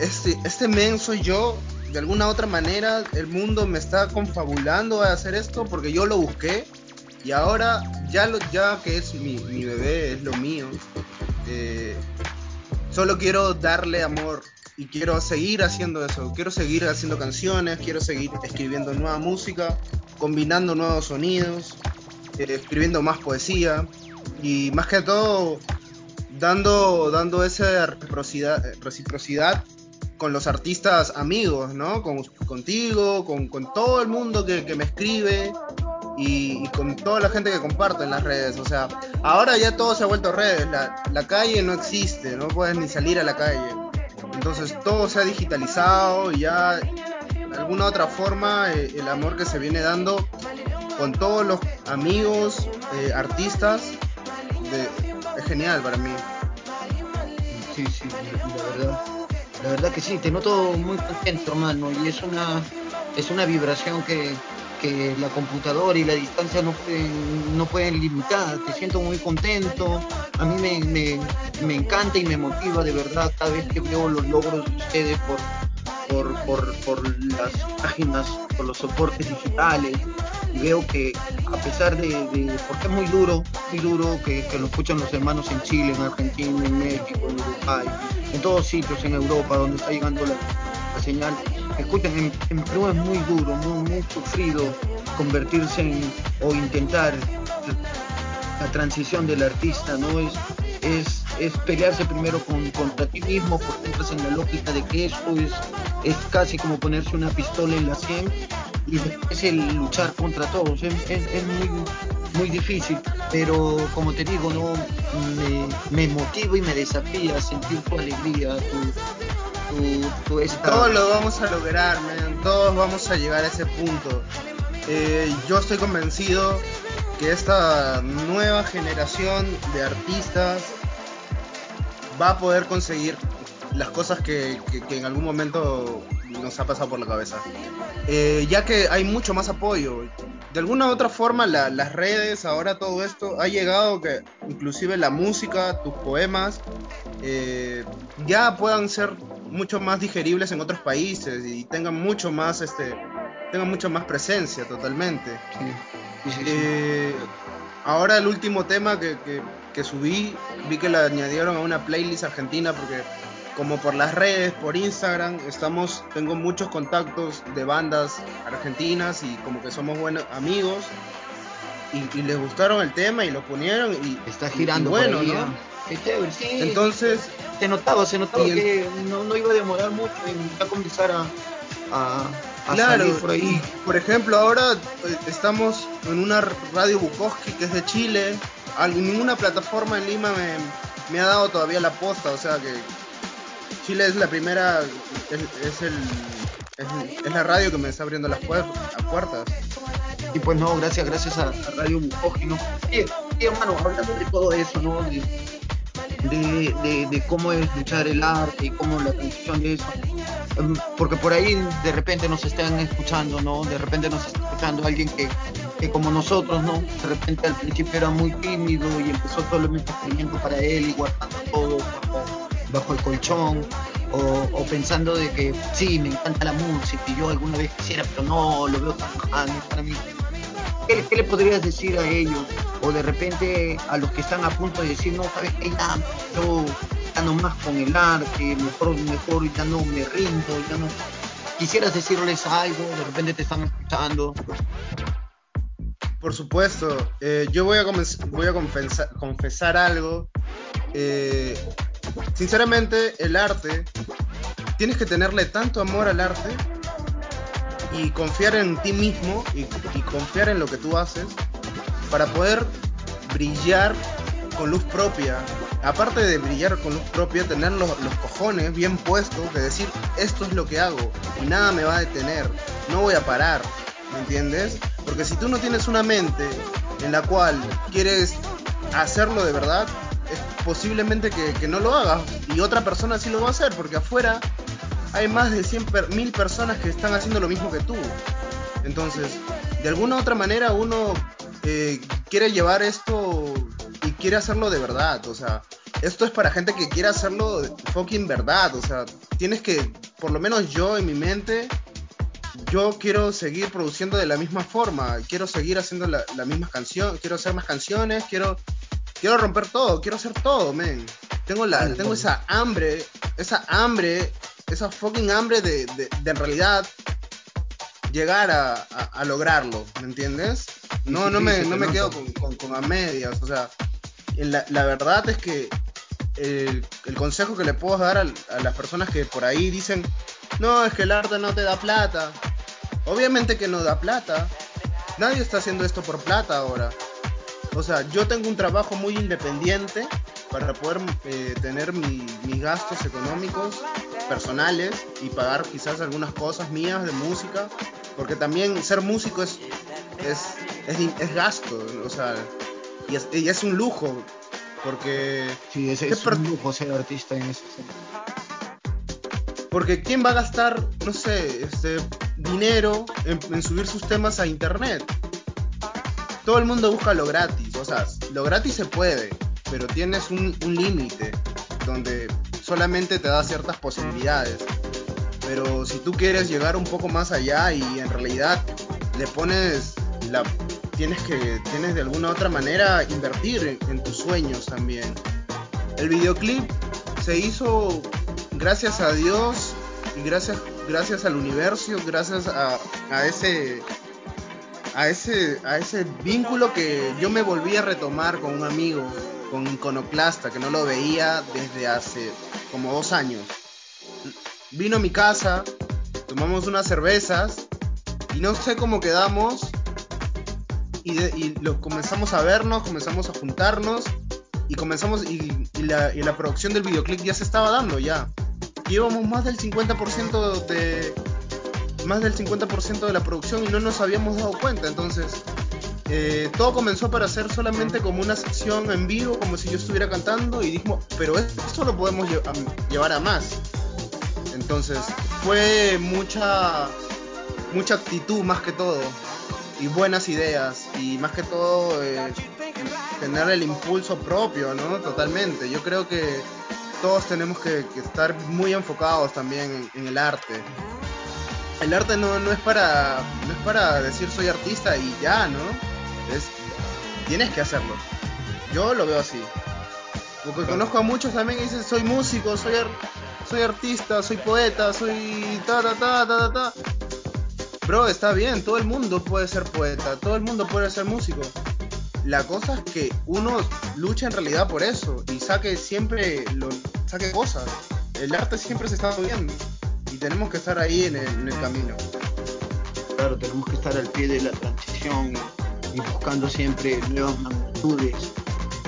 este, este men soy yo, de alguna otra manera el mundo me está confabulando a hacer esto porque yo lo busqué y ahora ya, lo, ya que es mi, bebé, es lo mío, eh, solo quiero darle amor y quiero seguir haciendo eso, quiero seguir haciendo canciones, quiero seguir escribiendo nueva música, combinando nuevos sonidos, eh, escribiendo más poesía y más que todo dando, dando esa reciprocidad, reciprocidad con los artistas amigos, ¿no? Con, contigo, con, con, todo el mundo que, que me escribe y, con toda la gente que comparte en las redes. O sea, ahora ya todo se ha vuelto redes. La, la calle no existe, no puedes ni salir a la calle. Entonces todo se ha digitalizado y ya de alguna otra forma eh, el amor que se viene dando con todos los amigos, eh, artistas, es genial para mí. Sí, sí, la verdad. La verdad que sí, te noto muy contento, hermano, y es una, es una vibración que, que la computadora y la distancia no pueden, no pueden limitar. Te siento muy contento. A mí me, me, encanta y me motiva de verdad cada vez que veo los logros de ustedes por, por, por, las páginas, por los soportes digitales. Veo que a pesar de, porque es muy duro, muy duro que, que, lo escuchan los hermanos en Chile, en Argentina, en México, en Uruguay, en todos sitios, en Europa, donde está llegando la señal escuchan, en, Perú es muy duro, muy, muy sufrido convertirse en o intentar la, transición del artista, ¿no? Es, es, es pelearse primero con, contra ti mismo porque entras en la lógica de que esto es, es casi como ponerse una pistola en la sien y es el luchar contra todos. Es, muy, muy difícil, pero como te digo, no me, me motiva y me desafía sentir tu alegría, tu, todos lo vamos a lograr, todos vamos a llegar a ese punto. Eh, yo estoy convencido que esta nueva generación de artistas va a poder conseguir las cosas que, en algún momento nos ha pasado por la cabeza. Eh, ya que hay mucho más apoyo. De alguna u otra forma las redes, ahora todo esto, ha llegado que inclusive la música, tus poemas, eh, ya puedan ser mucho más digeribles en otros países y tengan mucho más este tengan mucha más presencia totalmente. Eh, ahora el último tema que, que, subí vi que la añadieron a una playlist argentina porque como por las redes por Instagram estamos tengo muchos contactos de bandas argentinas y como que somos buenos amigos y, les gustaron el tema y lo ponieron y está girando bueno ¿no? Entonces. Se notaba, se notaba que no, iba a demorar mucho en comenzar a, a, claro, por ahí. por ejemplo, ahora eh, estamos en una radio Bukowski que es de Chile. ninguna plataforma en Lima me, ha dado todavía la posta, o sea que Chile es la primera, es, el, es, la radio que me está abriendo las puertas. Y pues no, gracias, gracias a, Radio Bukowski, ¿no? Y, hermano, hablando de todo eso, ¿no? de, cómo es luchar el arte y cómo la transición de eso. Em, porque por ahí de repente nos están escuchando, ¿no? De repente nos está escuchando alguien que, que como nosotros, ¿no? De repente al principio era muy tímido y empezó solamente escribiendo para él y guardando todo bajo, el colchón. O, pensando de que sí, me encanta la música y yo alguna vez quisiera, pero no, lo veo tan para mí. ¿Qué, ¿Qué, le podrías decir a ellos? O de repente a los que están a punto de decir, no, sabes qué, ya, yo ya no más con el arte, mejor, mejor, ya no me rindo, ya no. Quisieras decirles algo, de repente te están escuchando. Por supuesto, eh, yo voy a, voy a confesar algo. Eh, sinceramente, el arte, tienes que tenerle tanto amor al arte y confiar en ti mismo y, confiar en lo que tú haces para poder brillar con luz propia. Aparte de brillar con luz propia, tener los, cojones bien puestos de decir esto es lo que hago y nada me va a detener, no voy a parar, ¿me entiendes? Porque si tú no tienes una mente en la cual quieres hacerlo de verdad, posiblemente que, no lo haga y otra persona sí lo va a hacer, porque afuera hay más de 100 mil personas que están haciendo lo mismo que tú. Entonces, de alguna u otra manera uno eh, quiere llevar esto y quiere hacerlo de verdad, o sea, esto es para gente que quiere hacerlo fucking verdad, o sea, tienes que, por lo menos yo en mi mente, yo quiero seguir produciendo de la misma forma, quiero seguir haciendo la, misma canción, quiero hacer más canciones, quiero, quiero romper todo, quiero hacer todo, men. Tengo, la, tengo esa hambre, esa hambre, esa fucking hambre de, de, en realidad llegar a, lograrlo, ¿me entiendes? No, no me, no me quedo con, con, a medias, o sea, la, la verdad es que el, consejo que le puedo dar a, las personas que por ahí dicen, no, es que el arte no te da plata. Obviamente que no da plata. Nadie está haciendo esto por plata ahora. O sea, yo tengo un trabajo muy independiente para poder eh, tener mis gastos económicos personales y pagar quizás algunas cosas mías de música. Porque también ser músico es, es, gasto, o sea, y es, y es un lujo porque. Sí, ese es un lujo ser artista en ese sentido. Porque ¿quién va a gastar, no sé, este, dinero en, subir sus temas a internet? Todo el mundo busca lo gratis. O sea, lo gratis se puede, pero tienes un, un límite donde solamente te da ciertas posibilidades. Pero si tú quieres llegar un poco más allá y en realidad le pones la tienes que, tienes de alguna otra manera invertir en, tus sueños también. El videoclip se hizo gracias a Dios y gracias, gracias al universo, gracias a, ese a ese, a ese vínculo que yo me volví a retomar con un amigo, con Iconoclasta, que no lo veía desde hace como dos años. Vino a mi casa, tomamos unas cervezas y no sé cómo quedamos, y, lo, comenzamos a vernos, comenzamos a juntarnos y comenzamos y, la, y, la, producción del videoclip ya se estaba dando ya. Llevamos más del 50% de más del 50% de la producción y no nos habíamos dado cuenta, entonces eh, todo comenzó para ser solamente como una sección en vivo, como si yo estuviera cantando y dijimos, pero esto lo podemos llevar a más. Entonces fue mucha mucha actitud más que todo y buenas ideas y más que todo eh, tener el impulso propio, ¿no? Totalmente. Yo creo que todos tenemos que, estar muy enfocados también en, el arte. El arte no, no, es para no es para decir soy artista y ya, ¿no? Es tienes que hacerlo. Yo lo veo así. Porque conozco a muchos también que dicen soy músico, soy soy artista, soy poeta, soy ta ta ta ta ta. Bro, está bien, todo el mundo puede ser poeta, todo el mundo puede ser músico. La cosa es que uno lucha en realidad por eso y saque siempre lo, saque cosas. El arte siempre se está moviendo y tenemos que estar ahí en el, camino. Claro, tenemos que estar al pie de la transición y buscando siempre nuevas magnitudes.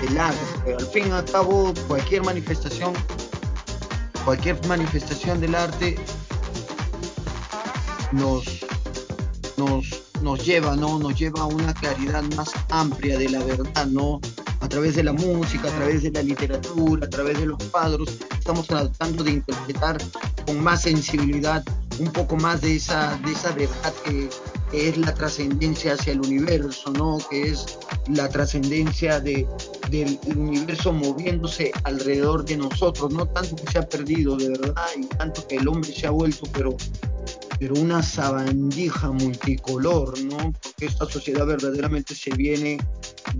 El arte, al fin y al cabo, cualquier manifestación, cualquier manifestación del arte nos nos, nos lleva, ¿no? Nos lleva a una claridad más amplia de la verdad, ¿no? A través de la música, a través de la literatura, a través de los cuadros, estamos tratando de interpretar con más sensibilidad un poco más de esa, de esa verdad que, que es la trascendencia hacia el universo, ¿no? Que es la trascendencia de, del universo moviéndose alrededor de nosotros, no tanto que se ha perdido de verdad y tanto que el hombre se ha vuelto, pero pero una sabandija multicolor, ¿no? Porque esta sociedad verdaderamente se viene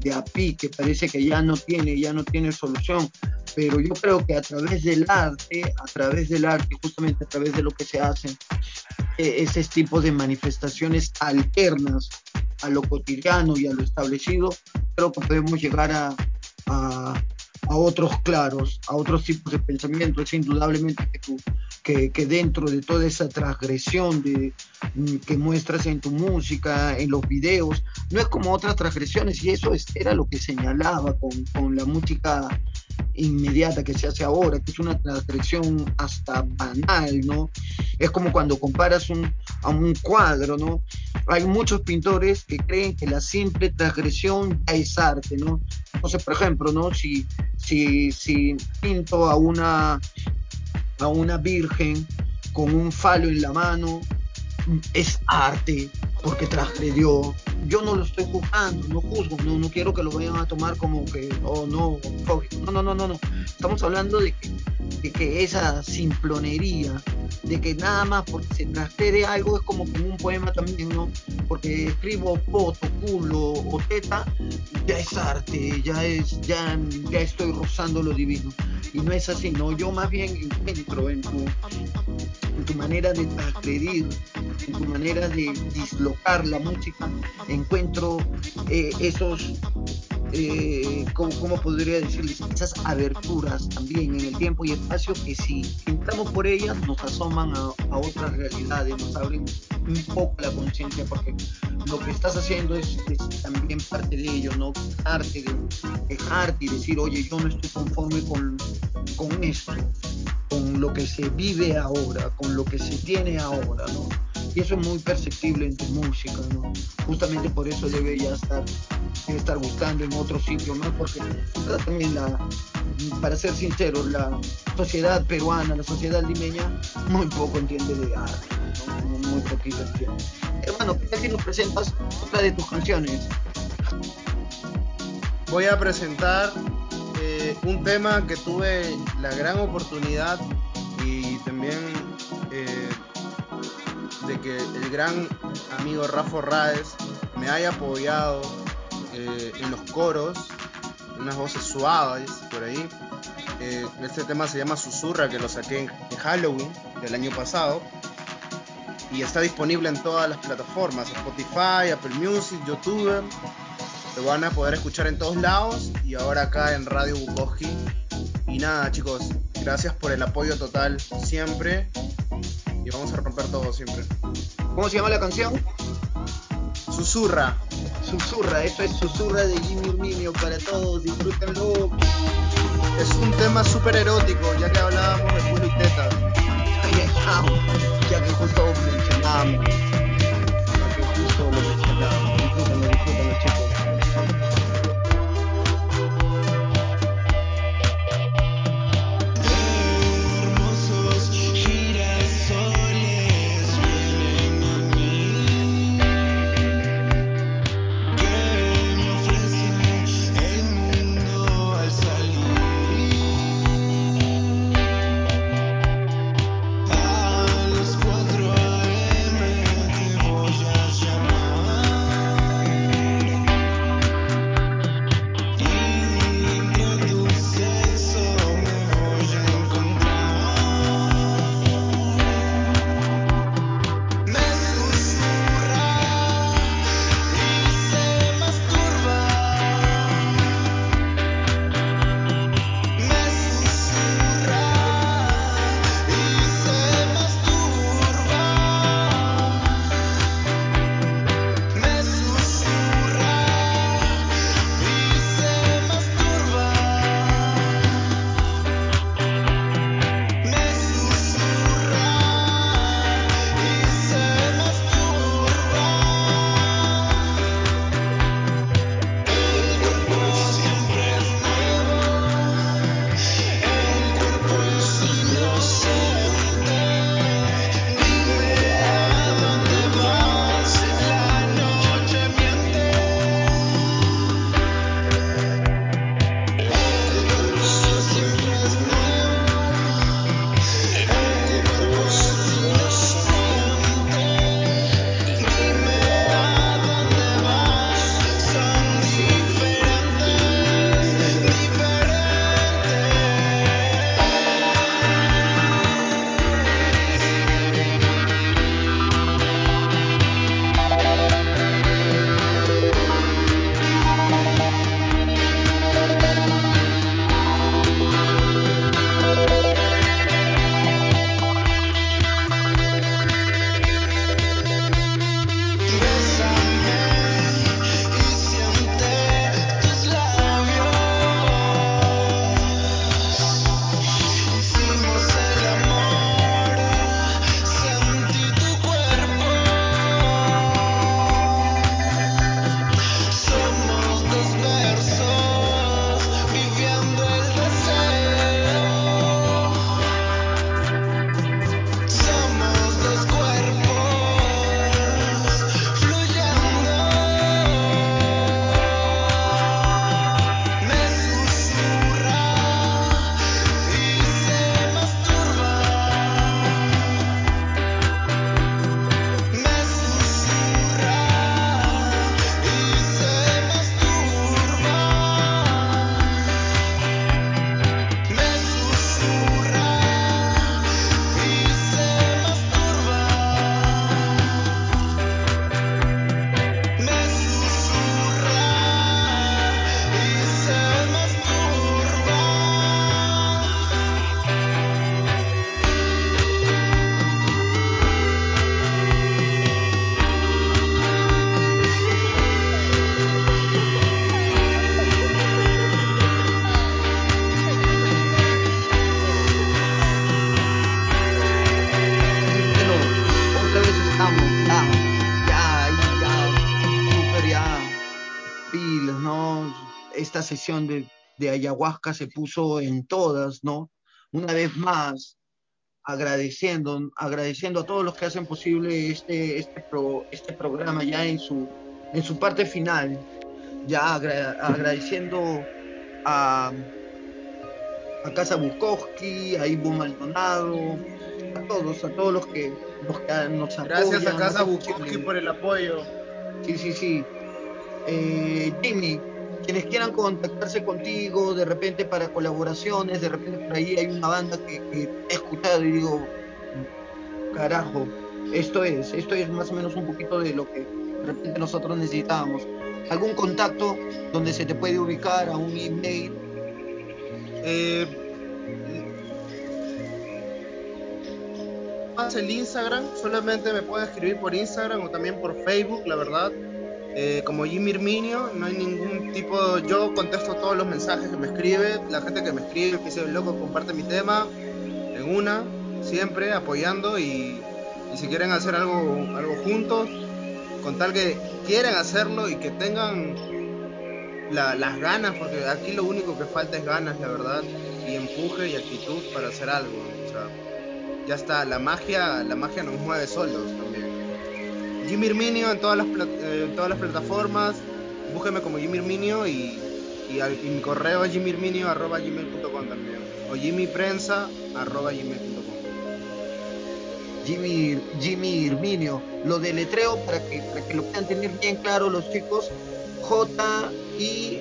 de a pique, parece que ya no tiene, ya no tiene solución. Pero yo creo que a través del arte, a través del arte, justamente a través de lo que se hacen, e, ese tipo de manifestaciones alternas a lo cotidiano y a lo establecido, creo que podemos llegar a, a, a otros claros, a otros tipos de pensamiento. Es indudablemente que tú que, dentro de toda esa transgresión de, mm, que muestras en tu música, en los videos, no es como otras transgresiones y eso era lo que señalaba con, con la música inmediata que se hace ahora, que es una transgresión hasta banal, ¿no? Es como cuando comparas un, a un cuadro, ¿no? hay muchos pintores que creen que la simple transgresión ya es arte, ¿no? Entonces, por ejemplo, ¿no? Si, si, si pinto a una, a una virgen con un falo en la mano, es arte porque transgredió. Yo no lo estoy juzgando, no juzgo, no, no quiero que lo vayan a tomar como que, oh no, no, no, no, no, no. Estamos hablando de que, de que esa simplonería, de que nada más porque se transgrede algo es como que en un poema también, ¿no? Porque escribo foto, culo o teta, ya es arte, ya es, ya, ya estoy rozando lo divino. Y no es así, no, yo más bien encuentro en tu, en tu manera de transgredir, en tu manera de dislocar la música, encuentro eh, esos, eh, ¿cómo, podría decirles? Esas aberturas también en el tiempo y espacio que si entramos por ellas nos asoman a, otras realidades, nos abren un poco la conciencia, porque lo que estás haciendo es, también parte de ello, ¿no? Dejarte, de, dejarte y decir, oye, yo no estoy conforme con, con esto, con lo que se vive ahora, con lo que se tiene ahora, ¿no? Y eso es muy perceptible en tu música, ¿no? Justamente por eso debe ya estar, debe estar gustando en otro sitio, ¿no? Porque también la, para ser sincero, la sociedad peruana, la sociedad limeña, muy poco entiende de arte. Muy poquito entiende. Hermano, ¿qué tal si nos presentas otra de tus canciones? Voy a presentar eh, un tema que tuve la gran oportunidad que el gran amigo Rafa Raes me haya apoyado eh, en los coros, unas voces suaves por ahí. Eh, este tema se llama Susurra, que lo saqué en, Halloween del año pasado. Y está disponible en todas las plataformas, Spotify, Apple Music, YouTube. Lo van a poder escuchar en todos lados y ahora acá en Radio Bukowski. Y nada chicos, gracias por el apoyo total siempre vamos a romper todo siempre. ¿Cómo se llama la canción? Susurra. Susurra, esto es Susurra de Jimmy Urminio para todos, disfrútenlo. Es un tema súper erótico, ya que hablábamos de culo y ay, ya que justo mencionábamos. Sesión de, de ayahuasca se puso en todas, ¿no? Una vez más, agradeciendo, agradeciendo a todos los que hacen posible este, este, pro, este programa ya en su, en su parte final, ya agra agradeciendo a, a Casa Bukowski, a Ivo Maldonado, a todos, a todos los que, los que nos apoyan. Gracias a Casa Bukowski por el apoyo. Sí, sí, sí. Eh, Jimmy, quienes quieran contactarse contigo, de repente para colaboraciones, de repente por ahí hay una banda que, he escuchado y digo, carajo, esto es, esto es más o menos un poquito de lo que de repente nosotros necesitábamos. ¿Algún contacto donde se te puede ubicar a un email? Eh, el Instagram, solamente me puede escribir por Instagram o también por Facebook, la verdad. Eh, como Jimmy Herminio, no hay ningún tipo, yo contesto todos los mensajes que me escribe, la gente que me escribe, que dice, loco, comparte mi tema, en una, siempre apoyando y, si quieren hacer algo, algo juntos, con tal que quieran hacerlo y que tengan las ganas, porque aquí lo único que falta es ganas, la verdad, y empuje y actitud para hacer algo. Ya está, la magia, la magia nos mueve solos. Jimmy Herminio en todas las, eh, todas las plataformas. Búsqueme como Jimmy Herminio y, mi correo es jimmyherminio.gmail.com también. O jimmyprensa.gmail.com Jimmy, Jimmy Herminio. Lo deletreo para que, para que lo puedan tener bien claro los chicos. J I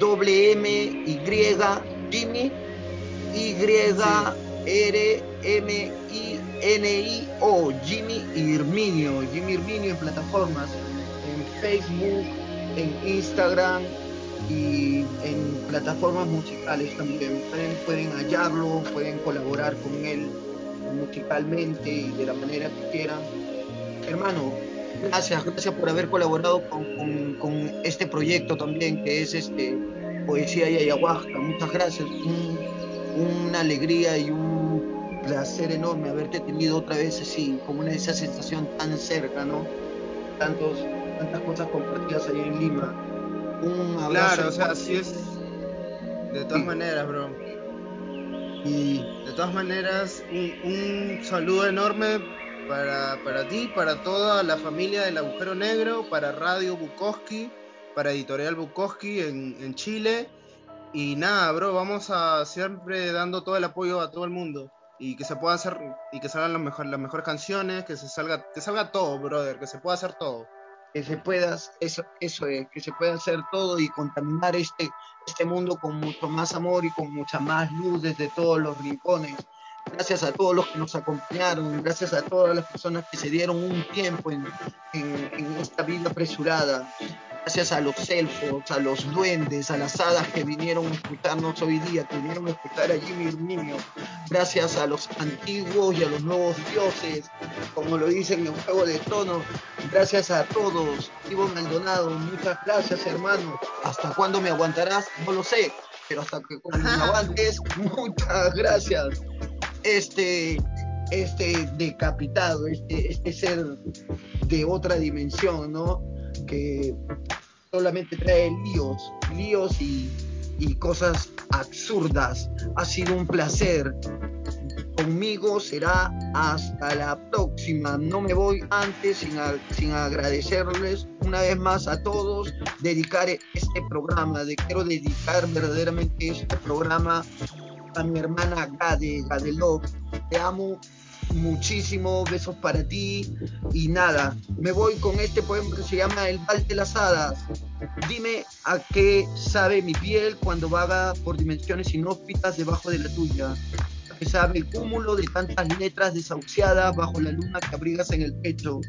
W M Y Jimmy Y R M I N-I-O, Jimmy Irminio, Jimmy Irminio en plataformas, en Facebook, en Instagram y en plataformas musicales también. Pueden, hallarlo, pueden colaborar con él musicalmente y de la manera que quieran. Hermano, gracias, gracias por haber colaborado con, con, este proyecto también, que es este Poesía y Ayahuasca. Muchas gracias, una alegría y un placer enorme haberte tenido otra vez así, como una esa sensación tan cerca, ¿no? Tantos, tantas cosas compartidas ahí en Lima. Un abrazo. Claro, o sea, así es. De todas maneras, bro. Y de todas maneras, un, saludo enorme para, para ti, para toda la familia del agujero negro, para Radio Bukowski, para Editorial Bukowski en, en Chile. Y nada, bro, vamos a siempre dando todo el apoyo a todo el mundo y que se pueda hacer y que salgan las, mejor, las mejores canciones, que se salga que salga todo, brother, que se pueda hacer todo. Que se pueda eso eso es, que se pueda hacer todo y contaminar este este mundo con mucho más amor y con mucha más luz desde todos los rincones. Gracias a todos los que nos acompañaron, gracias a todas las personas que se dieron un tiempo en, en, en esta vida apresurada gracias a los elfos, a los duendes, a las hadas que vinieron a escucharnos hoy día, que vinieron a escuchar a Jimmy Niño, gracias a los antiguos y a los nuevos dioses, como lo dicen en Juego de Tronos, gracias a todos, Ivo Maldonado, muchas gracias hermano, ¿hasta cuándo me aguantarás? No lo sé, pero hasta que me aguantes, muchas gracias. Este, este decapitado, este, este ser de otra dimensión, ¿no? Que solamente trae líos, líos y, cosas absurdas. Ha sido un placer. Conmigo será hasta la próxima. No me voy antes sin, sin agradecerles una vez más a todos, dedicar este programa. Quiero dedicar verdaderamente este programa a mi hermana Gade, Gadelov. Te amo muchísimo, besos para ti y nada, me voy con este poema que se llama El Val de las Hadas. Dime a qué sabe mi piel cuando vaga por dimensiones inhóspitas debajo de la tuya. A qué sabe el cúmulo de tantas letras desahuciadas bajo la luna que abrigas en el pecho.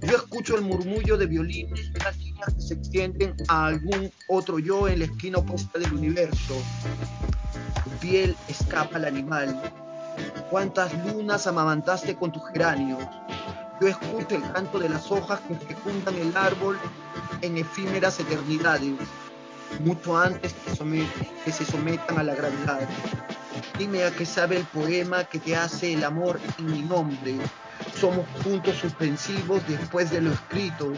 Yo escucho el murmullo de violines y las líneas que se extienden a algún otro yo en la esquina opuesta del universo. Tu piel escapa al animal cuántas lunas amamantaste con tus geranios. Yo escucho el canto de las hojas que fecundan el árbol en efímeras eternidades, mucho antes que, se sometan a la gravedad. Dime a qué sabe el poema que te hace el amor en mi nombre. Somos puntos suspensivos después de lo escrito.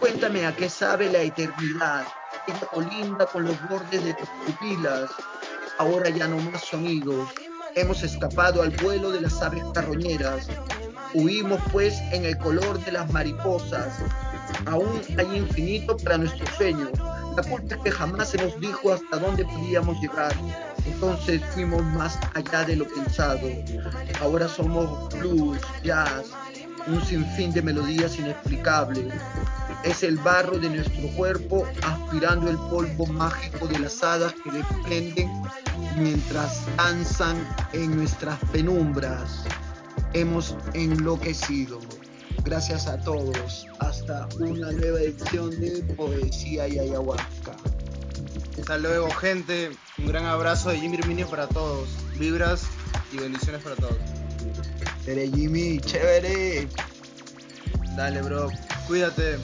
Cuéntame a qué sabe la eternidad ella colinda con los bordes de tus pupilas. Ahora ya no más sonidos. Hemos escapado al vuelo de las aves carroñeras. Huimos pues en el color de las mariposas. Aún hay infinito para nuestros sueños. La culpa es que jamás se nos dijo hasta dónde podíamos llegar. Entonces fuimos más allá de lo pensado. Ahora somos blues, jazz, un sinfín de melodías inexplicables. Es el barro de nuestro cuerpo aspirando el polvo mágico de las hadas que desprenden mientras danzan en nuestras penumbras. Hemos enloquecido. Gracias a todos. Hasta una nueva edición de Poesía y Ayahuasca. Hasta luego, gente. Un gran abrazo de Jimmy Herminio para todos. Vibras y bendiciones para todos. Chévere, Jimmy, chévere. Dale, bro. Cuídate.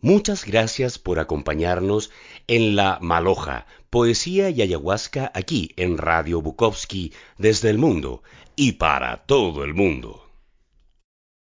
Muchas gracias por acompañarnos en La Maloja, Poesía y Ayahuasca aquí en Radio Bukowski desde el mundo y para todo el mundo.